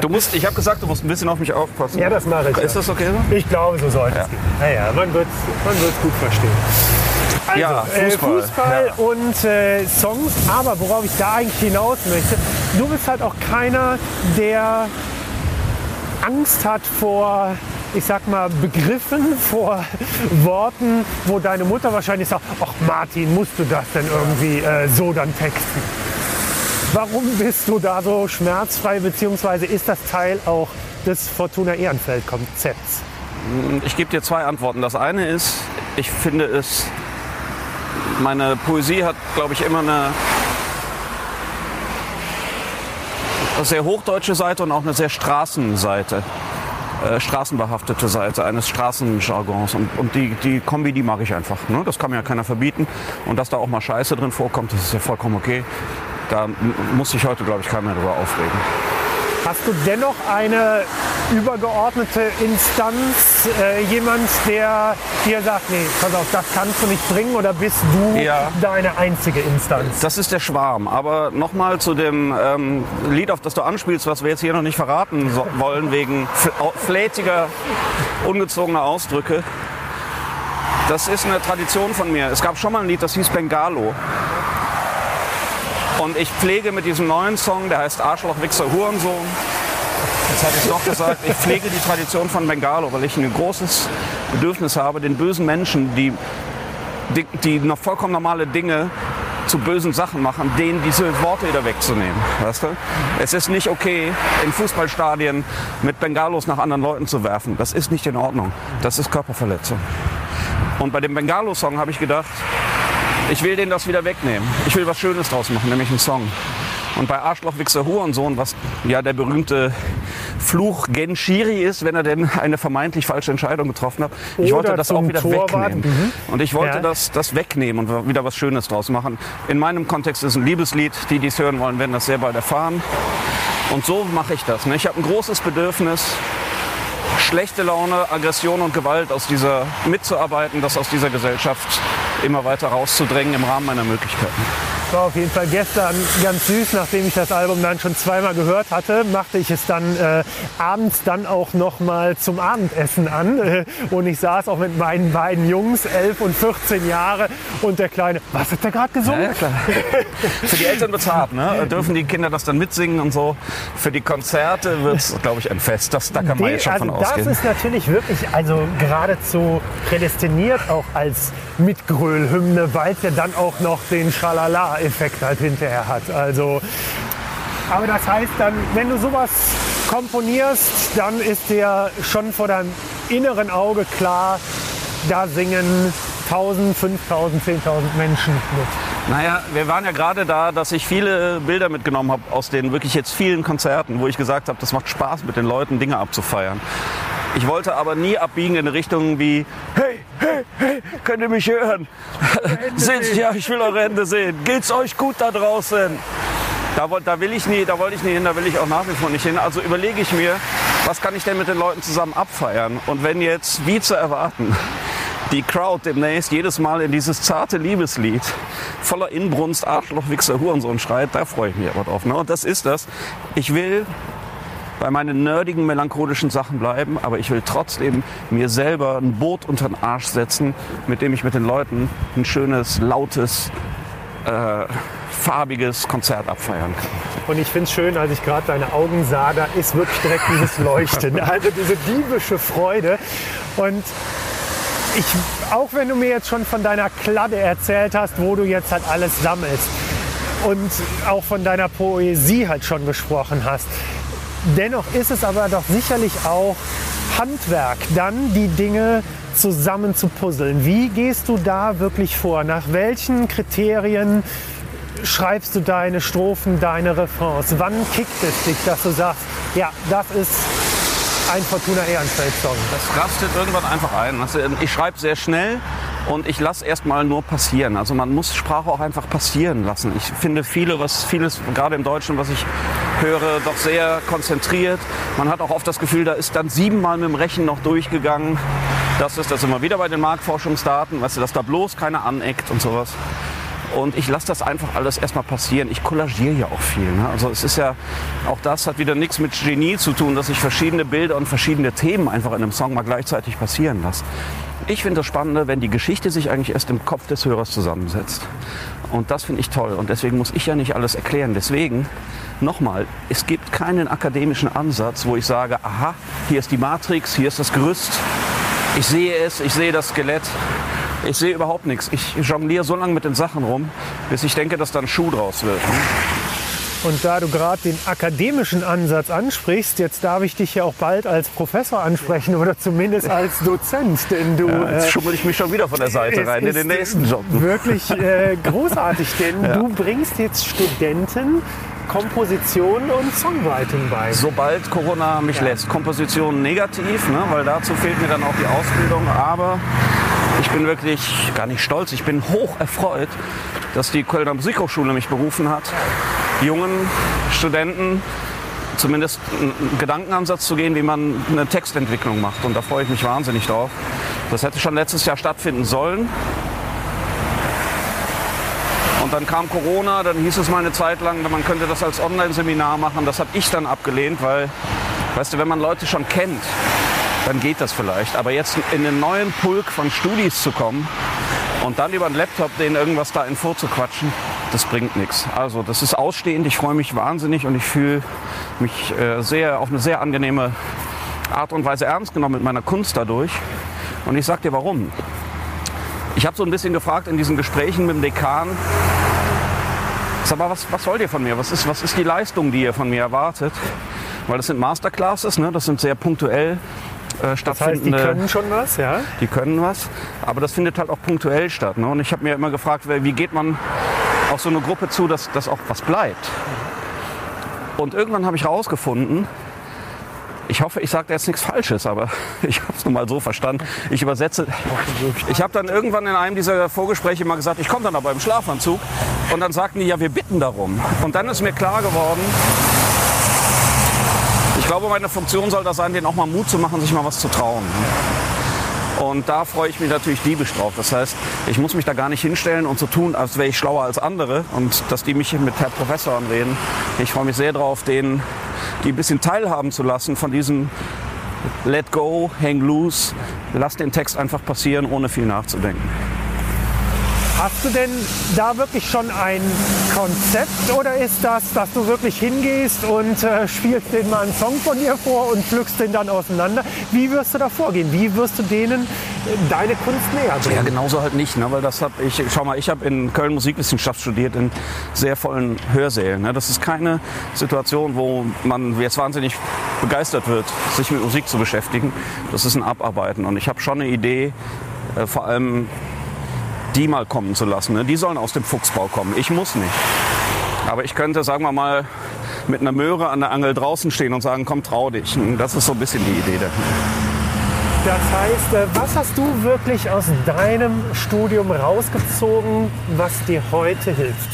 Du musst, ich habe gesagt, du musst ein bisschen auf mich aufpassen. Ja, das mache ich. Ist ja. das okay so? Ich glaube, so sollte es gehen. Naja, man wird es man wird's gut verstehen. Also, Ja, äh, Fußball, Fußball und äh, Songs. Aber worauf ich da eigentlich hinaus möchte, du bist halt auch keiner, der Angst hat vor, ich sag mal, Begriffen, vor Worten, wo deine Mutter wahrscheinlich sagt, ach Martin, musst du das denn irgendwie äh, so dann texten? Warum bist du da so schmerzfrei, beziehungsweise ist das Teil auch des Fortuna Ehrenfeld-Konzepts? Ich gebe dir zwei Antworten. Das eine ist, ich finde es, meine Poesie hat, glaube ich, immer eine sehr hochdeutsche Seite und auch eine sehr Straßenseite. äh, straßenbehaftete Seite eines Straßenjargons. Und, und die, die Kombi, die mag ich einfach. Ne? Das kann mir ja keiner verbieten. Und dass da auch mal Scheiße drin vorkommt, das ist ja vollkommen okay. Da muss sich heute, glaube ich, keiner drüber aufregen. Hast du dennoch eine übergeordnete Instanz, äh, jemand, der dir sagt, nee, pass auf, das kannst du nicht bringen oder bist du Ja. deine einzige Instanz? Das ist der Schwarm. Aber nochmal zu dem ähm, Lied, auf das du anspielst, was wir jetzt hier noch nicht verraten so wollen, wegen flätiger, ungezogener Ausdrücke. Das ist eine Tradition von mir. Es gab schon mal ein Lied, das hieß Bengalo. Und ich pflege mit diesem neuen Song, der heißt Arschloch, Wichser, Hurensohn. Jetzt hatte ich noch gesagt, ich pflege die Tradition von Bengalo, weil ich ein großes Bedürfnis habe, den bösen Menschen, die die, die noch vollkommen normale Dinge zu bösen Sachen machen, denen diese Worte wieder wegzunehmen. Weißt du? Es ist nicht okay, in Fußballstadien mit Bengalos nach anderen Leuten zu werfen. Das ist nicht in Ordnung. Das ist Körperverletzung. Und bei dem Bengalo-Song habe ich gedacht, ich will denen das wieder wegnehmen. Ich will was Schönes draus machen, nämlich einen Song. Und bei Arschloch, Wichser, Hurensohn, was ja der berühmte Fluch Genshiri ist, wenn er denn eine vermeintlich falsche Entscheidung getroffen hat. Ich Oder wollte das auch wieder Torwart. wegnehmen. Mhm. Und ich wollte Ja. das, das wegnehmen und wieder was Schönes draus machen. In meinem Kontext ist es ein Liebeslied. Die, die es hören wollen, werden das sehr bald erfahren. Und so mache ich das. Ne? Ich habe ein großes Bedürfnis, schlechte Laune, Aggression und Gewalt aus dieser mitzuarbeiten, das aus dieser Gesellschaft immer weiter rauszudrängen im Rahmen meiner Möglichkeiten. War auf jeden Fall gestern ganz süß, nachdem ich das Album dann schon zweimal gehört hatte, machte ich es dann äh, abends dann auch noch mal zum Abendessen an äh, und ich saß auch mit meinen beiden Jungs, 11 und 14 Jahre und der Kleine, was hat der gerade gesungen? klar. Für die Eltern wird es hart, ne? Dürfen die Kinder das dann mitsingen und so. Für die Konzerte wird es, glaube ich, ein Fest. Das, da kann man Die- jetzt schon also von das ausgehen. ist natürlich wirklich also geradezu prädestiniert auch als Mitgrölhymne, weil es ja dann auch noch den Schalala-Effekt halt hinterher hat. Also, aber das heißt dann, wenn du sowas komponierst, dann ist dir schon vor deinem inneren Auge klar, da singen 1000, 5000, 10.000 Menschen mit. Naja, wir waren ja gerade da, dass ich viele Bilder mitgenommen habe aus den wirklich jetzt vielen Konzerten, wo ich gesagt habe, das macht Spaß mit den Leuten Dinge abzufeiern. Ich wollte aber nie abbiegen in eine Richtung wie, hey, hey, hey, könnt ihr mich hören? Seht, ja, ich will eure Hände sehen. Geht's euch gut da draußen? Da, da will ich nie, da wollte ich nie hin, da will ich auch nach wie vor nicht hin. Also überlege ich mir, was kann ich denn mit den Leuten zusammen abfeiern? Und wenn jetzt, wie zu erwarten, die Crowd demnächst jedes Mal in dieses zarte Liebeslied voller Inbrunst, Arschloch, Wichser, Hurensohn schreit, da freue ich mich aber drauf. Ne? Und das ist das. Ich will bei meinen nerdigen, melancholischen Sachen bleiben, aber ich will trotzdem mir selber ein Boot unter den Arsch setzen, mit dem ich mit den Leuten ein schönes, lautes, äh, farbiges Konzert abfeiern kann. Und ich finde es schön, als ich gerade deine Augen sah, da ist wirklich direkt dieses Leuchten, also diese diebische Freude. Und ich, auch wenn du mir jetzt schon von deiner Kladde erzählt hast, wo du jetzt halt alles sammelst und auch von deiner Poesie halt schon gesprochen hast, dennoch ist es aber doch sicherlich auch Handwerk, dann die Dinge zusammen zu puzzeln. Wie gehst du da wirklich vor? Nach welchen Kriterien schreibst du deine Strophen, deine Refrains? Wann kickt es dich, dass du sagst, ja, das ist ein Fortuna Ehrenfeld-Song? Das rastet irgendwann einfach ein. Also, Ich schreibe sehr schnell und ich lasse erstmal nur passieren. Also man muss Sprache auch einfach passieren lassen. Ich finde viele, was vieles, gerade im Deutschen, was ich höre, doch sehr konzentriert. Man hat auch oft das Gefühl, da ist dann siebenmal mit dem Rechen noch durchgegangen. Das ist das immer wieder bei den Marktforschungsdaten, weißt du, dass da bloß keiner aneckt und sowas. Und ich lasse das einfach alles erstmal passieren. Ich kollagiere ja auch viel. Ne? Also es ist ja, auch das hat wieder nichts mit Genie zu tun, dass ich verschiedene Bilder und verschiedene Themen einfach in einem Song mal gleichzeitig passieren lasse. Ich finde das Spannende, wenn die Geschichte sich eigentlich erst im Kopf des Hörers zusammensetzt. Und das finde ich toll. Und deswegen muss ich ja nicht alles erklären. Deswegen, nochmal, es gibt keinen akademischen Ansatz, wo ich sage, aha, hier ist die Matrix, hier ist das Gerüst. Ich sehe es, ich sehe das Skelett. Ich sehe überhaupt nichts. Ich jongliere so lange mit den Sachen rum, bis ich denke, dass da ein Schuh draus wird. Und da du gerade den akademischen Ansatz ansprichst, jetzt darf ich dich ja auch bald als Professor ansprechen oder zumindest als Dozent, denn du Ja, jetzt äh, schummel ich mich schon wieder von der Seite rein in den nächsten Job. Wirklich äh, großartig, denn du bringst jetzt Studenten Komposition und Songwriting bei? Sobald Corona mich Ja. lässt. Komposition negativ, ne, weil dazu fehlt mir dann auch die Ausbildung. Aber ich bin wirklich gar nicht stolz. Ich bin hoch erfreut, dass die Kölner Musikhochschule mich berufen hat, jungen Studenten zumindest einen Gedankenansatz zu gehen, wie man eine Textentwicklung macht. Und da freue ich mich wahnsinnig drauf. Das hätte schon letztes Jahr stattfinden sollen. Und dann kam Corona, dann hieß es mal eine Zeit lang, man könnte das als Online-Seminar machen. Das habe ich dann abgelehnt, weil, weißt du, wenn man Leute schon kennt, dann geht das vielleicht. Aber jetzt in den neuen Pulk von Studis zu kommen und dann über einen Laptop denen irgendwas da in vorzuquatschen, das bringt nichts. Also das ist ausstehend, ich freue mich wahnsinnig und ich fühle mich äh, sehr, auf eine sehr angenehme Art und Weise ernst genommen mit meiner Kunst dadurch. Und ich sag dir warum. Ich habe so ein bisschen gefragt in diesen Gesprächen mit dem Dekan, sag mal, was, was wollt ihr von mir? Was ist, was ist die Leistung, die ihr von mir erwartet? Weil das sind Masterclasses, ne? das sind sehr punktuell äh, Das heißt, die stattfindende... können schon was, ja? Die können was, aber das findet halt auch punktuell statt. Ne? Und ich habe mir immer gefragt, wie geht man auf so eine Gruppe zu, dass, dass auch was bleibt. Und irgendwann habe ich herausgefunden, ich hoffe, ich sage da jetzt nichts Falsches, aber ich habe es nun mal so verstanden. Ich übersetze. Ich habe dann irgendwann in einem dieser Vorgespräche mal gesagt, ich komme dann aber im Schlafanzug. Und dann sagten die, ja, wir bitten darum. Und dann ist mir klar geworden, ich glaube, meine Funktion soll das sein, denen auch mal Mut zu machen, sich mal was zu trauen. Und da freue ich mich natürlich diebisch drauf. Das heißt, ich muss mich da gar nicht hinstellen und so tun, als wäre ich schlauer als andere und dass die mich mit Herr Professor anreden. Ich freue mich sehr drauf, denen die ein bisschen teilhaben zu lassen von diesem Let go, hang loose, lass den Text einfach passieren, ohne viel nachzudenken. Hast du denn da wirklich schon ein Konzept oder ist das, dass du wirklich hingehst und äh, spielst denen mal einen Song von dir vor und pflückst den dann auseinander? Wie wirst du da vorgehen? Wie wirst du denen äh, deine Kunst näher Ja, bringen? genauso halt nicht, ne? weil das hab ich, schau mal, ich habe in Köln Musikwissenschaft studiert, in sehr vollen Hörsälen. Ne? Das ist keine Situation, wo man jetzt wahnsinnig begeistert wird, sich mit Musik zu beschäftigen. Das ist ein Abarbeiten und ich habe schon eine Idee, äh, vor allem die mal kommen zu lassen. Ne? Die sollen aus dem Fuchsbau kommen. Ich muss nicht. Aber ich könnte, sagen wir mal, mit einer Möhre an der Angel draußen stehen und sagen, komm, trau dich. Und Das ist so ein bisschen die Idee dahinter. Das heißt, äh, was hast du wirklich aus deinem Studium rausgezogen, was dir heute hilft?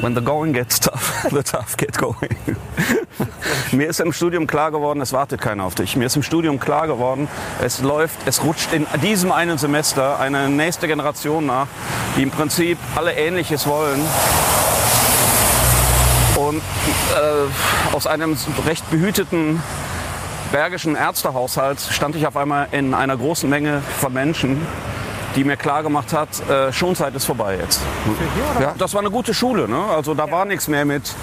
When the going gets tough, the tough get going. Mir ist im Studium klar geworden, es wartet keiner auf dich. Mir ist im Studium klar geworden, es läuft, es rutscht in diesem einen Semester eine nächste Generation nach, die im Prinzip alle Ähnliches wollen. Und äh, aus einem recht behüteten bergischen Ärztehaushalt stand ich auf einmal in einer großen Menge von Menschen, die mir klar gemacht hat, äh, Schonzeit ist vorbei jetzt. Ja, das war eine gute Schule. Ne? Also da war nichts mehr mit,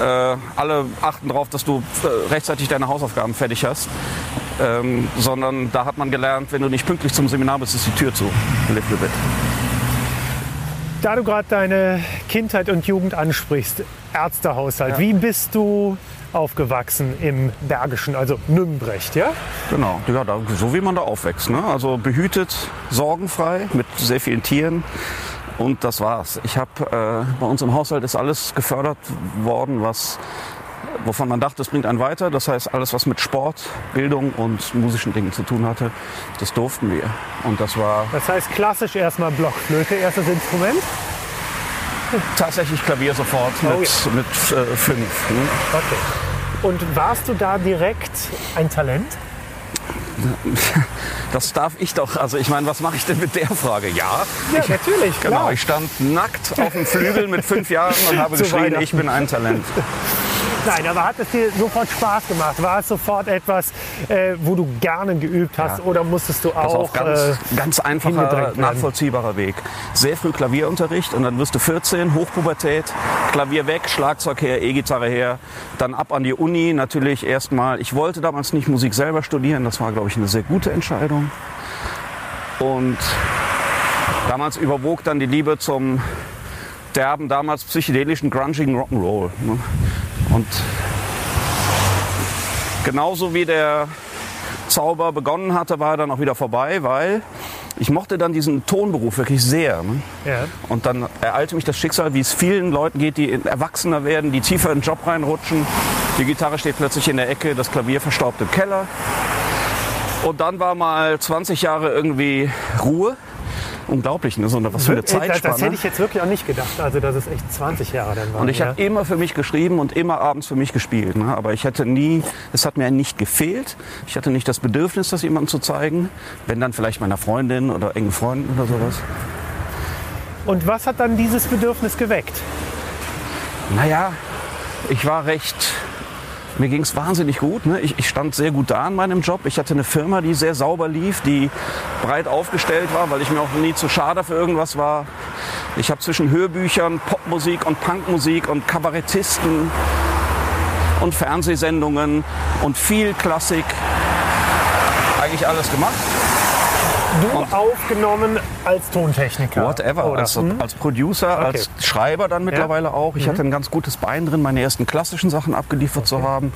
äh, alle achten darauf, dass du äh, rechtzeitig deine Hausaufgaben fertig hast. Ähm, sondern da hat man gelernt, wenn du nicht pünktlich zum Seminar bist, ist die Tür zu. Live bit. Da du gerade deine Kindheit und Jugend ansprichst, Ärztehaushalt, wie bist du aufgewachsen im Bergischen, also Nümbrecht, ja? Genau, ja, da, so wie man da aufwächst. Ne? Also behütet, sorgenfrei, mit sehr vielen Tieren. Und das war's. Ich habe äh, bei uns im Haushalt ist alles gefördert worden, was wovon man dachte, es bringt einen weiter. Das heißt, alles, was mit Sport, Bildung und musischen Dingen zu tun hatte, das durften wir. Und das war Das heißt klassisch erstmal Blockflöte, erstes Instrument. tatsächlich Klavier sofort mit, Oh mit äh, fünf. Ne? Okay. Und warst du da direkt ein Talent? Das darf ich doch. Also ich meine, was mache ich denn mit der Frage? Ja, Ja, natürlich, Genau, klar. ich stand nackt auf dem Flügel mit fünf Jahren und habe geschrien, ich bin ein Talent. Nein, aber hat es dir sofort Spaß gemacht? War es sofort etwas, äh, wo du gerne geübt hast Ja. oder musstest du Das auch auf ganz, äh, ganz einfacher, nachvollziehbarer Weg. Sehr früh Klavierunterricht und dann wirst du 14, Hochpubertät, Klavier weg, Schlagzeug her, E-Gitarre her, dann ab an die Uni. Natürlich erstmal, ich wollte damals nicht Musik selber studieren, das war, glaube ich, eine sehr gute Entscheidung. Und damals überwog dann die Liebe zum derben, damals psychedelischen, grungigen Rock'n'Roll. Ne? Und genauso wie der Zauber begonnen hatte, war er dann auch wieder vorbei, weil ich mochte dann diesen Tonberuf wirklich sehr. Ne? Ja. Und dann ereilte mich das Schicksal, wie es vielen Leuten geht, die erwachsener werden, die tiefer in den Job reinrutschen. Die Gitarre steht plötzlich in der Ecke, das Klavier verstaubt im Keller. Und dann war mal 20 Jahre irgendwie Ruhe. Unglaublich, ne? So eine, was für eine Das, das Zeitspanne. hätte ich jetzt wirklich auch nicht gedacht. Also, dass es echt 20 Jahre dann waren. Und ich ja. habe immer für mich geschrieben und immer abends für mich gespielt. Ne? Aber ich hätte nie, es hat mir nicht gefehlt. Ich hatte nicht das Bedürfnis, das jemandem zu zeigen. Wenn dann vielleicht meiner Freundin oder engen Freunden oder sowas. Und was hat dann dieses Bedürfnis geweckt? Naja, ich war recht. Mir ging es wahnsinnig gut. Ne? Ich, ich stand sehr gut da in meinem Job. Ich hatte eine Firma, die sehr sauber lief, die breit aufgestellt war, weil ich mir auch nie zu schade für irgendwas war. Ich habe zwischen Hörbüchern, Popmusik und Punkmusik und Kabarettisten und Fernsehsendungen und viel Klassik eigentlich alles gemacht. Du aufgenommen als Tontechniker. Whatever, Oder? als, Hm? als Producer, als Schreiber dann mittlerweile auch. Ich hatte ein ganz gutes Bein drin, meine ersten klassischen Sachen abgeliefert zu haben.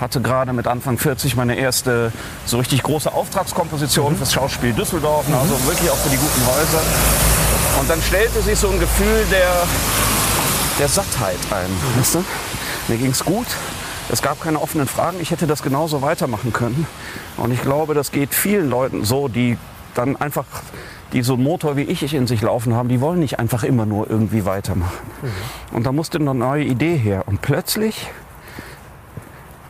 Hatte gerade mit Anfang 40 meine erste so richtig große Auftragskomposition fürs Schauspiel Düsseldorf, also wirklich auch für die guten Häuser. Und dann stellte sich so ein Gefühl der, der Sattheit ein. Weißt du? Mir ging's gut. Es gab keine offenen Fragen. Ich hätte das genauso weitermachen können. Und ich glaube, das geht vielen Leuten so, die dann einfach, die so einen Motor wie ich in sich laufen haben, die wollen nicht einfach immer nur irgendwie weitermachen. Und da musste eine neue Idee her. Und plötzlich,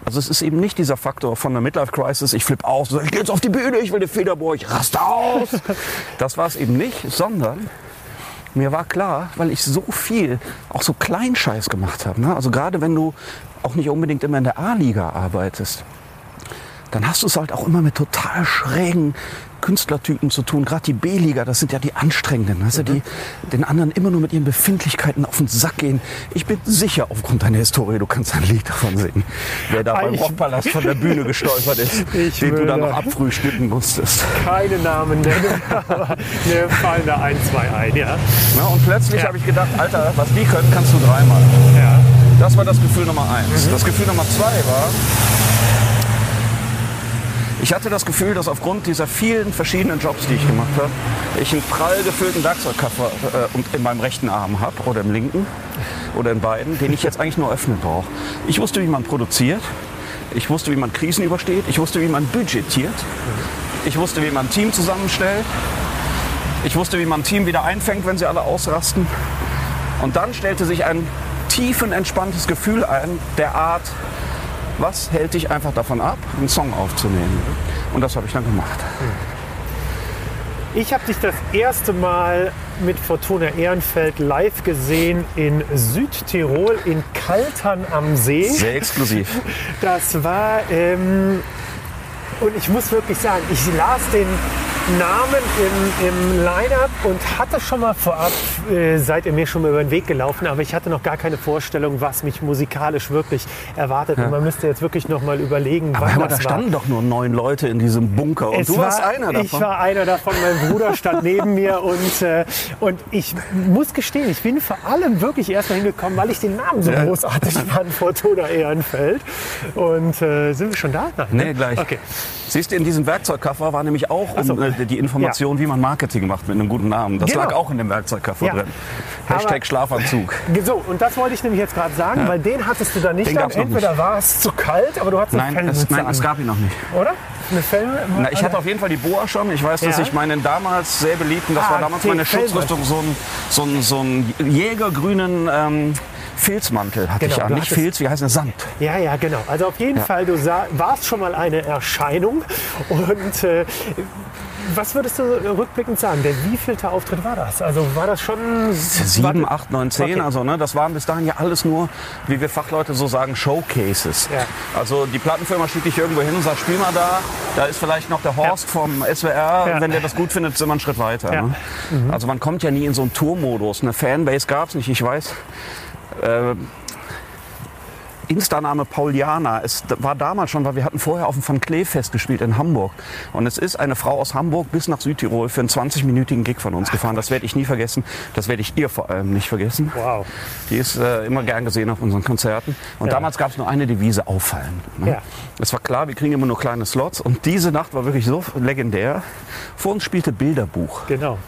also es ist eben nicht dieser Faktor von der Midlife-Crisis, ich flippe aus, ich gehe jetzt auf die Bühne, ich will eine Federbohr, ich raste aus. Das war es eben nicht, sondern mir war klar, weil ich so viel, auch so Kleinscheiß gemacht habe. Ne? Also gerade wenn du auch nicht unbedingt immer in der A-Liga arbeitest, dann hast du es halt auch immer mit total schrägen Künstlertypen zu tun. Gerade die B-Liga, das sind ja die anstrengenden, du, die den anderen immer nur mit ihren Befindlichkeiten auf den Sack gehen. Ich bin sicher, aufgrund deiner Historie, du kannst ein Lied davon singen, wer da beim Rockpalast von der Bühne gestolpert ist, Ich den du dann würde- noch abfrühstücken musstest. Keine Namen nennen, aber mir fallen da ein, zwei ein, ja. Ja, und plötzlich Ja. habe ich gedacht, Alter, was die können, kannst du dreimal. ja. Das war das Gefühl Nummer eins. Das Gefühl Nummer zwei war, ich hatte das Gefühl, dass aufgrund dieser vielen verschiedenen Jobs, die ich gemacht habe, ich einen prall gefüllten Werkzeugkoffer äh, in meinem rechten Arm habe oder im linken oder in beiden, den ich jetzt eigentlich nur öffnen brauche. Ich wusste, wie man produziert. Ich wusste, wie man Krisen übersteht. Ich wusste, wie man budgetiert. Ich wusste, wie man ein Team zusammenstellt. Ich wusste, wie man ein Team wieder einfängt, wenn sie alle ausrasten. Und dann stellte sich ein tiefen, entspanntes Gefühl ein, der Art, was hält dich einfach davon ab, einen Song aufzunehmen? Und das habe ich dann gemacht. Ich habe dich das erste Mal mit Fortuna Ehrenfeld live gesehen in Südtirol in Kaltern am See. Sehr exklusiv. Das war, ähm, und ich muss wirklich sagen, ich las den Namen im, im Line-Up und hatte schon mal vorab, äh, seid ihr mir schon mal über den Weg gelaufen, aber ich hatte noch gar keine Vorstellung, was mich musikalisch wirklich erwartet. Und man müsste jetzt wirklich noch mal überlegen, Aber wann mal, das da war. standen doch nur neun Leute in diesem Bunker und Es du warst war- einer davon. Ich war einer davon. Mein Bruder stand neben mir und, äh, und ich muss gestehen, ich bin vor allem wirklich erst mal hingekommen, weil ich den Namen so Ja. großartig fand, Fortuna Ehrenfeld. Und äh, sind wir schon da? Nein, Nee, ne? gleich. Okay. Siehst du, in diesem Werkzeugkoffer war nämlich auch Ach so. um, äh, die Information, wie man Marketing macht mit einem guten Namen. Das Genau. lag auch in dem Werkzeugkoffer Ja. drin. Aber- Hashtag Schlafanzug. So, und das wollte ich nämlich jetzt gerade sagen, weil den hattest du da nicht. Den Entweder war es zu kalt, aber du hattest eine Nein, es, Fellmütze nein, an, es gab ihn noch nicht. oder? Eine Fell Na, ich hatte auf jeden Fall die Boa schon. Ich weiß, dass Ja. ich meinen damals sehr beliebten, das Ah, war damals meine. Schutzrüstung, so einen so einen- so einen jägergrünen ähm, Filzmantel hatte Genau, ich an. Nicht Filz, wie heißt der Samt? Ja, ja, genau. Also auf jeden Ja. Fall, du sah, warst schon mal eine Erscheinung. Und äh, was würdest du rückblickend sagen? Der wievielte Auftritt war das? Also war das schon... Sieben, acht, neun, zehn. Also ne, das waren bis dahin ja alles nur, wie wir Fachleute so sagen, Showcases. Ja. Also die Plattenfirma schickt dich irgendwo hin und sagt, spiel mal da. Da ist vielleicht noch der Horst vom SWR. Ja. Wenn der das gut findet, sind wir einen Schritt weiter. Ja. Ne? Also man kommt ja nie in so einen Tourmodus. Eine Fanbase gab es nicht, ich weiß. Äh, Insta-Name Pauliana. Es war damals schon, weil wir hatten vorher auf dem Van Klee Fest gespielt in Hamburg. Und es ist eine Frau aus Hamburg bis nach Südtirol für einen 20-minütigen Gig von uns gefahren. Das werde ich nie vergessen. Das werde ich ihr vor allem nicht vergessen. Wow. Die ist äh, immer gern gesehen auf unseren Konzerten. Und Ja. damals gab es nur eine Devise, auffallen. Ne? Ja. Es war klar, wir kriegen immer nur kleine Slots. Und diese Nacht war wirklich so legendär. Vor uns spielte Bilderbuch. Genau.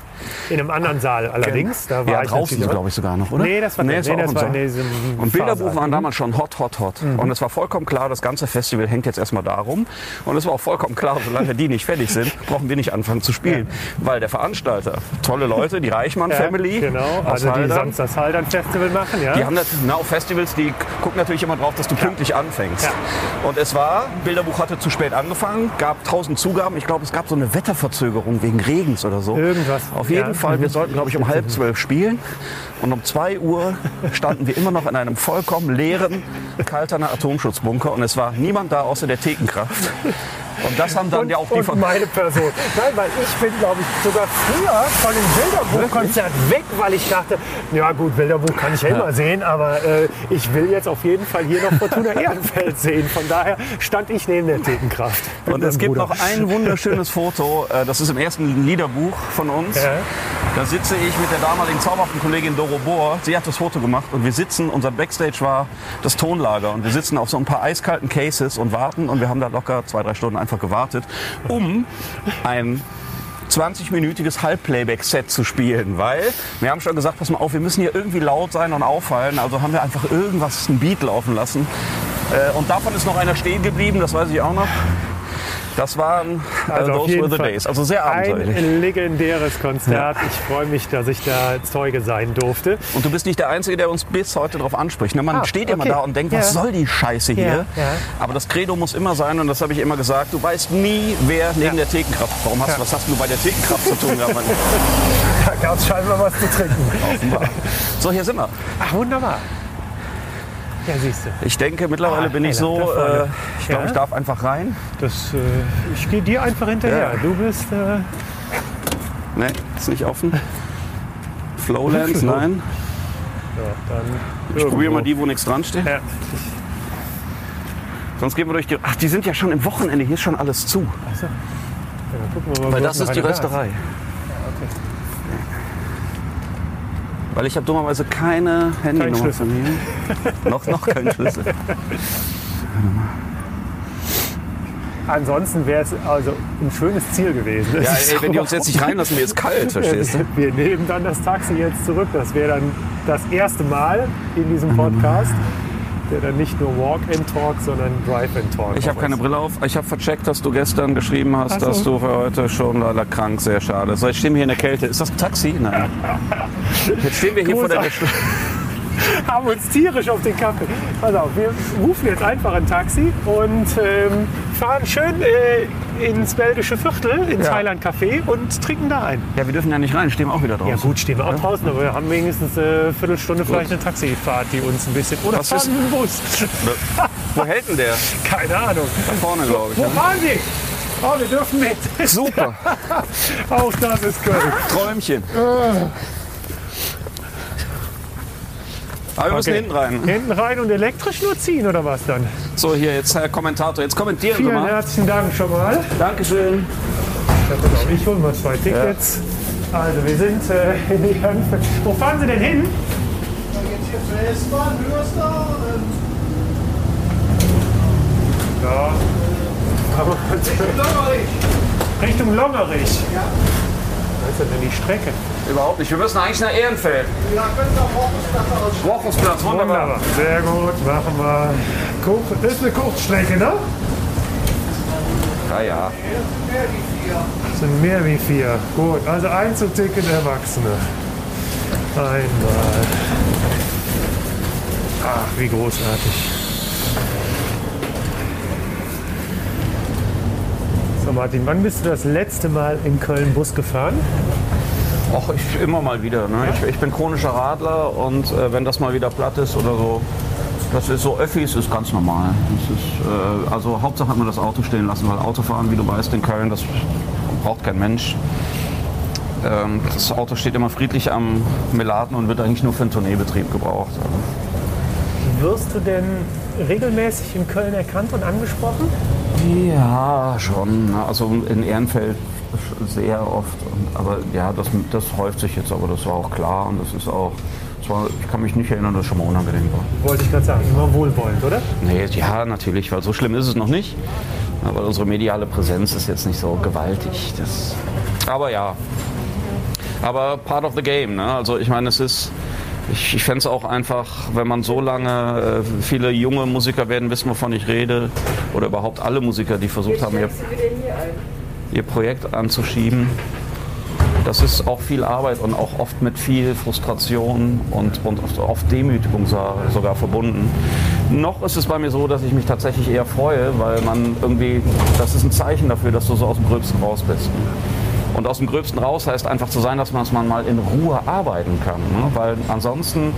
In einem anderen Saal allerdings. Da war ja, ich draußen glaube ich sogar noch, oder? Nee, das war, nee, nee, das war, das war in diesem Und Bilderbuch waren damals schon hot, hot, hot. Und es war vollkommen klar, das ganze Festival hängt jetzt erstmal darum. Und es war auch vollkommen klar, solange die nicht fertig sind, brauchen wir nicht anfangen zu spielen. Weil der Veranstalter, tolle Leute, die Reichmann-Family Ja, genau, also die Haldern, sonst das Haldern Festival machen, ja. die haben das, na, auf Festivals, die gucken natürlich immer drauf, dass du pünktlich anfängst. Ja. Und es war, Bilderbuch hatte zu spät angefangen, gab tausend Zugaben. Ich glaube, es gab so eine Wetterverzögerung wegen Regens oder so. Irgendwas, Auf jeden ja. Fall, wir sollten, glaube ich, um halb zwölf spielen. Und um zwei Uhr standen wir immer noch in einem vollkommen leeren Kalterner Atomschutzbunker. Und es war niemand da außer der Thekenkraft. Und das haben dann und, ja auch die von meine Person. Nein, weil ich bin, glaube ich, sogar früher von dem Bilderbuchkonzert weg, weil ich dachte, ja gut, Bilderbuch kann ich ja immer sehen, aber äh, ich will jetzt auf jeden Fall hier noch Fortuna Ehrenfeld sehen. Von daher stand ich neben der Thekenkraft. Und es gibt Bruder. noch ein wunderschönes Foto, äh, das ist im ersten Liederbuch von uns. Ja. Da sitze ich mit der damaligen zauberhaften Kollegin Doro Bohr. Sie hat das Foto gemacht und wir sitzen, unser Backstage war das Tonlager und wir sitzen auf so ein paar eiskalten Cases und warten und wir haben da locker zwei, drei Stunden einfach gewartet, um ein 20-minütiges Halbplayback-Set zu spielen, weil wir haben schon gesagt, pass mal auf, wir müssen hier irgendwie laut sein und auffallen. Also haben wir einfach irgendwas, ein Beat laufen lassen. Äh, Und davon ist noch einer stehen geblieben, das weiß ich auch noch. Das waren äh, Also Those Were the Fall Days. Also sehr abenteuerlich. Ein legendäres Konzert. Ich freue mich, dass ich da Zeuge sein durfte. Und du bist nicht der Einzige, der uns bis heute darauf anspricht. ne? Man Ah, steht immer okay. da und denkt, was Ja. soll die Scheiße hier? Ja, ja. Aber das Credo muss immer sein, und das habe ich immer gesagt, du weißt nie, wer neben der Thekenkraft. Warum hast du, was hast du bei der Thekenkraft zu tun? Da gab es scheinbar was zu trinken. Offenbar. So, hier sind wir. Ach, wunderbar. Ja, siehst du. Ich denke, mittlerweile Ah, bin ich so, äh, ich glaube, Ja. ich darf einfach rein. Das, äh, ich gehe dir einfach hinterher. Ja. Du bist. Äh, Ne, ist nicht offen. Flowlands, Flow. nein. ja, Ich probiere mal die, wo nichts dran steht. Sonst gehen wir durch die. Ach, die sind ja schon im Wochenende. Hier ist schon alles zu. Wir mal, Weil das ist die einer da Rösterei. Weil ich habe dummerweise keine Handynummer Schlüssel. von mir. noch, noch keinen Schlüssel. Ansonsten wäre es also ein schönes Ziel gewesen. Ja, Es ey, wenn die uns jetzt nicht reinlassen, mir ist kalt, verstehst du? Wir nehmen dann das Taxi jetzt zurück. Das wäre dann das erste Mal in diesem Podcast, der dann nicht nur Walk and Talk, sondern Drive and Talk. Ich habe keine. Brille auf. Ich habe vercheckt, dass du gestern geschrieben hast, so. dass du für heute schon leider krank, sehr schade. So, jetzt stehen wir hier in der Kälte. Ist das ein Taxi? Nein. Jetzt stehen wir hier vor der Großartig. haben uns tierisch auf den Kaffee. Pass auf, wir rufen jetzt einfach ein Taxi und ähm, fahren schön äh, ins belgische Viertel, ins Ja. Highland Café und trinken da ein. Ja, wir dürfen ja nicht rein, stehen wir auch wieder draußen. Ja gut, stehen wir auch draußen, aber wir haben wenigstens eine Viertelstunde vielleicht eine Taxifahrt, die uns ein bisschen... Oder Was fahren ist- mit dem Bus. Wo hält denn der? Keine Ahnung. Da vorne, glaube ich. Wo Ne? fahren Sie? Oh, wir dürfen mit. Super. Auch das ist Köln. Träumchen. Aber wir müssen Okay. hinten rein. Hinten rein und elektrisch nur ziehen oder was dann? So, hier jetzt Herr Kommentator. Jetzt kommentieren Sie Vielen mal. herzlichen Dank schon mal. Dankeschön. Ja, ich hole mal zwei Tickets. Also wir sind äh, in die Hand. Wo fahren Sie denn hin? Jetzt hier zur S-Bahn, Hörster. Ja. Aber Richtung Longerich. Ja. Was ist denn die Strecke? Überhaupt nicht. Wir müssen eigentlich nach Ehrenfeld. Ja. Wochungsplatz, wunderbar. Wunderbar. Sehr gut, machen wir. Kurz, das ist eine Kurzstrecke, ne? Ja, ja. Das sind mehr wie vier. Gut, also Einzelticket Erwachsene. Einmal. Ach, wie großartig. So Martin, wann bist du das letzte Mal in Köln Bus gefahren? Och, ich immer mal wieder. Ne? Ich, ich bin chronischer Radler und äh, wenn das mal wieder platt ist oder so, das ist so Öffis ist ganz normal. Ist, äh, also Hauptsache hat man das Auto stehen lassen, weil Autofahren, wie du weißt, in Köln, das braucht kein Mensch. Ähm, das Auto steht immer friedlich am Melaten und wird eigentlich nur für einen Tourneebetrieb gebraucht. Wirst du denn regelmäßig in Köln erkannt und angesprochen? Ja, schon. Also in Ehrenfeld sehr oft. Aber ja, das, das häuft sich jetzt, aber das war auch klar und das ist auch. Das war, ich kann mich nicht erinnern, dass es schon mal unangenehm war. Wollte ich gerade sagen, immer wohlwollend, oder? Nee, ja, natürlich, weil so schlimm ist es noch nicht. Aber unsere mediale Präsenz ist jetzt nicht so gewaltig. Das, aber ja. Aber part of the game. Ne? Also ich meine, es ist. Ich, ich fände es auch einfach, wenn man so lange, äh, viele junge Musiker werden wissen, wovon ich rede, oder überhaupt alle Musiker, die versucht haben, ihr, ihr Projekt anzuschieben. Das ist auch viel Arbeit und auch oft mit viel Frustration und, und oft Demütigung sogar verbunden. Noch ist es bei mir so, dass ich mich tatsächlich eher freue, weil man irgendwie, das ist ein Zeichen dafür, dass du so aus dem Gröbsten raus bist. Und aus dem Gröbsten raus heißt einfach zu sein, dass man es mal in Ruhe arbeiten kann. Ne? Weil ansonsten,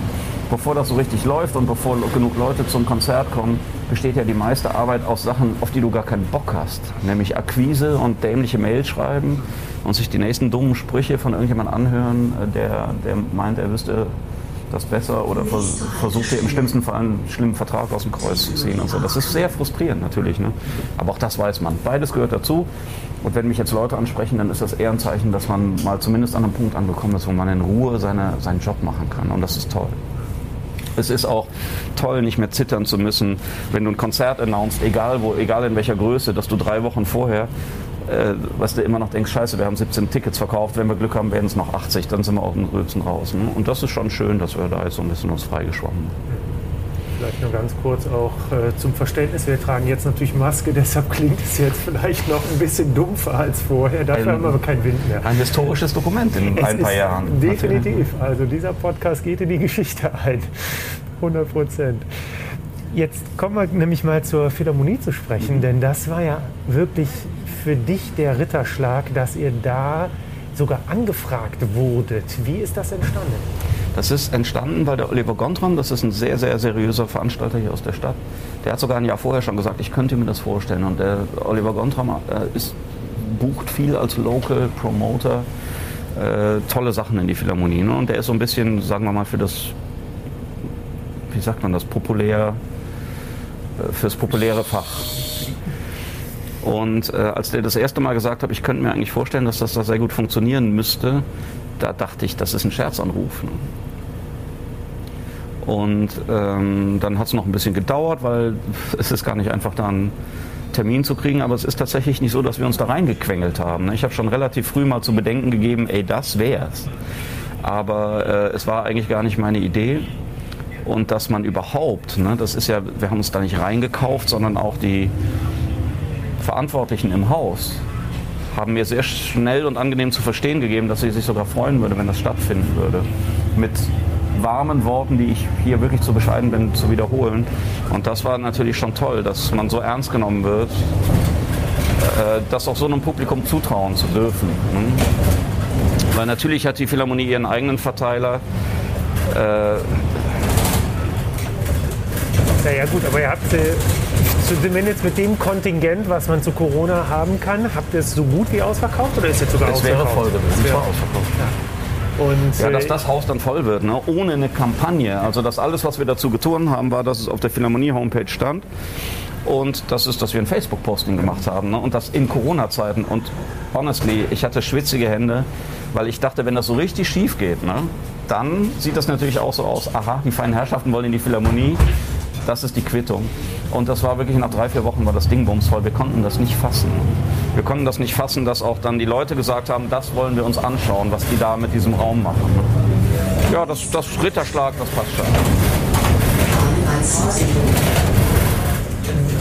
bevor das so richtig läuft und bevor genug Leute zum Konzert kommen, besteht ja die meiste Arbeit aus Sachen, auf die du gar keinen Bock hast. Nämlich Akquise und dämliche Mails schreiben und sich die nächsten dummen Sprüche von irgendjemandem anhören, äh, der, der meint, er wüsste das besser oder versucht dir im schlimmsten Fall einen schlimmen Vertrag aus dem Kreuz zu ziehen und so. Das ist sehr frustrierend natürlich. Ne? Aber auch das weiß man. Beides gehört dazu. Und wenn mich jetzt Leute ansprechen, dann ist das eher ein Zeichen, dass man mal zumindest an einem Punkt angekommen ist, wo man in Ruhe seine, seinen Job machen kann. Und das ist toll. Es ist auch toll, nicht mehr zittern zu müssen, wenn du ein Konzert announced, egal wo, egal in welcher Größe, dass du drei Wochen vorher äh, was du immer noch denkst, scheiße, wir haben 17 Tickets verkauft, wenn wir Glück haben, werden es noch 80, dann sind wir auf dem Rülpsen raus. Ne? Und das ist schon schön, dass wir da jetzt so ein bisschen uns freigeschwommen Vielleicht nur ganz kurz auch äh, zum Verständnis. Wir tragen jetzt natürlich Maske, deshalb klingt es jetzt vielleicht noch ein bisschen dumpfer als vorher. Dafür ein, haben wir aber keinen Wind mehr. Ein historisches Dokument in es ein paar Jahren. Definitiv. Also dieser Podcast geht in die Geschichte ein. 100 Prozent. Jetzt kommen wir nämlich mal zur Philharmonie zu sprechen, denn das war ja wirklich für dich der Ritterschlag, dass ihr da sogar angefragt wurdet. Wie ist das entstanden? Das ist entstanden, weil der Oliver Gontran, das ist ein sehr, sehr seriöser Veranstalter hier aus der Stadt, der hat sogar ein Jahr vorher schon gesagt, ich könnte mir das vorstellen. Und der Oliver Gontran äh, ist, bucht viel als Local Promoter äh, tolle Sachen in die Philharmonie. Ne? Und der ist so ein bisschen, sagen wir mal, für das, wie sagt man das, populär, äh, fürs populäre Fach und äh, als der das erste Mal gesagt hat, ich könnte mir eigentlich vorstellen, dass das da sehr gut funktionieren müsste, da dachte ich, das ist ein Scherzanruf. Ne? Und ähm, dann hat es noch ein bisschen gedauert, weil es ist gar nicht einfach da einen Termin zu kriegen, aber es ist tatsächlich nicht so, dass wir uns da reingequengelt haben. Ne? Ich habe schon relativ früh mal zu bedenken gegeben, ey, das wär's. Aber äh, es war eigentlich gar nicht meine Idee. Und dass man überhaupt, ne, das ist ja, wir haben uns da nicht reingekauft, sondern auch die, Verantwortlichen im Haus haben mir sehr schnell und angenehm zu verstehen gegeben, dass sie sich sogar freuen würde, wenn das stattfinden würde. Mit warmen Worten, die ich hier wirklich zu bescheiden bin, zu wiederholen. Und das war natürlich schon toll, dass man so ernst genommen wird, äh, das auch so einem Publikum zutrauen zu dürfen. Ne? Weil natürlich hat die Philharmonie ihren eigenen Verteiler. Äh, naja gut, aber ihr habt zumindest mit dem Kontingent, was man zu Corona haben kann, habt ihr es so gut wie ausverkauft oder ist es sogar es ausverkauft? Es wäre voll gewesen, es war ausverkauft. Ja. Und, ja, dass äh, das Haus dann voll wird, ne? ohne eine Kampagne. Also dass alles, was wir dazu getan haben, war, dass es auf der Philharmonie-Homepage stand. Und das ist, dass wir ein Facebook-Posting gemacht haben. Ne? Und das in Corona-Zeiten. Und honestly, ich hatte schwitzige Hände, weil ich dachte, wenn das so richtig schief geht, ne? dann sieht das natürlich auch so aus. Aha, die feinen Herrschaften wollen in die Philharmonie. Das ist die Quittung. Und das war wirklich nach drei, vier Wochen war das Ding bumsvoll. Wir konnten das nicht fassen. Wir konnten das nicht fassen, dass auch dann die Leute gesagt haben, das wollen wir uns anschauen, was die da mit diesem Raum machen. Ja, das, das Ritterschlag, das passt schon.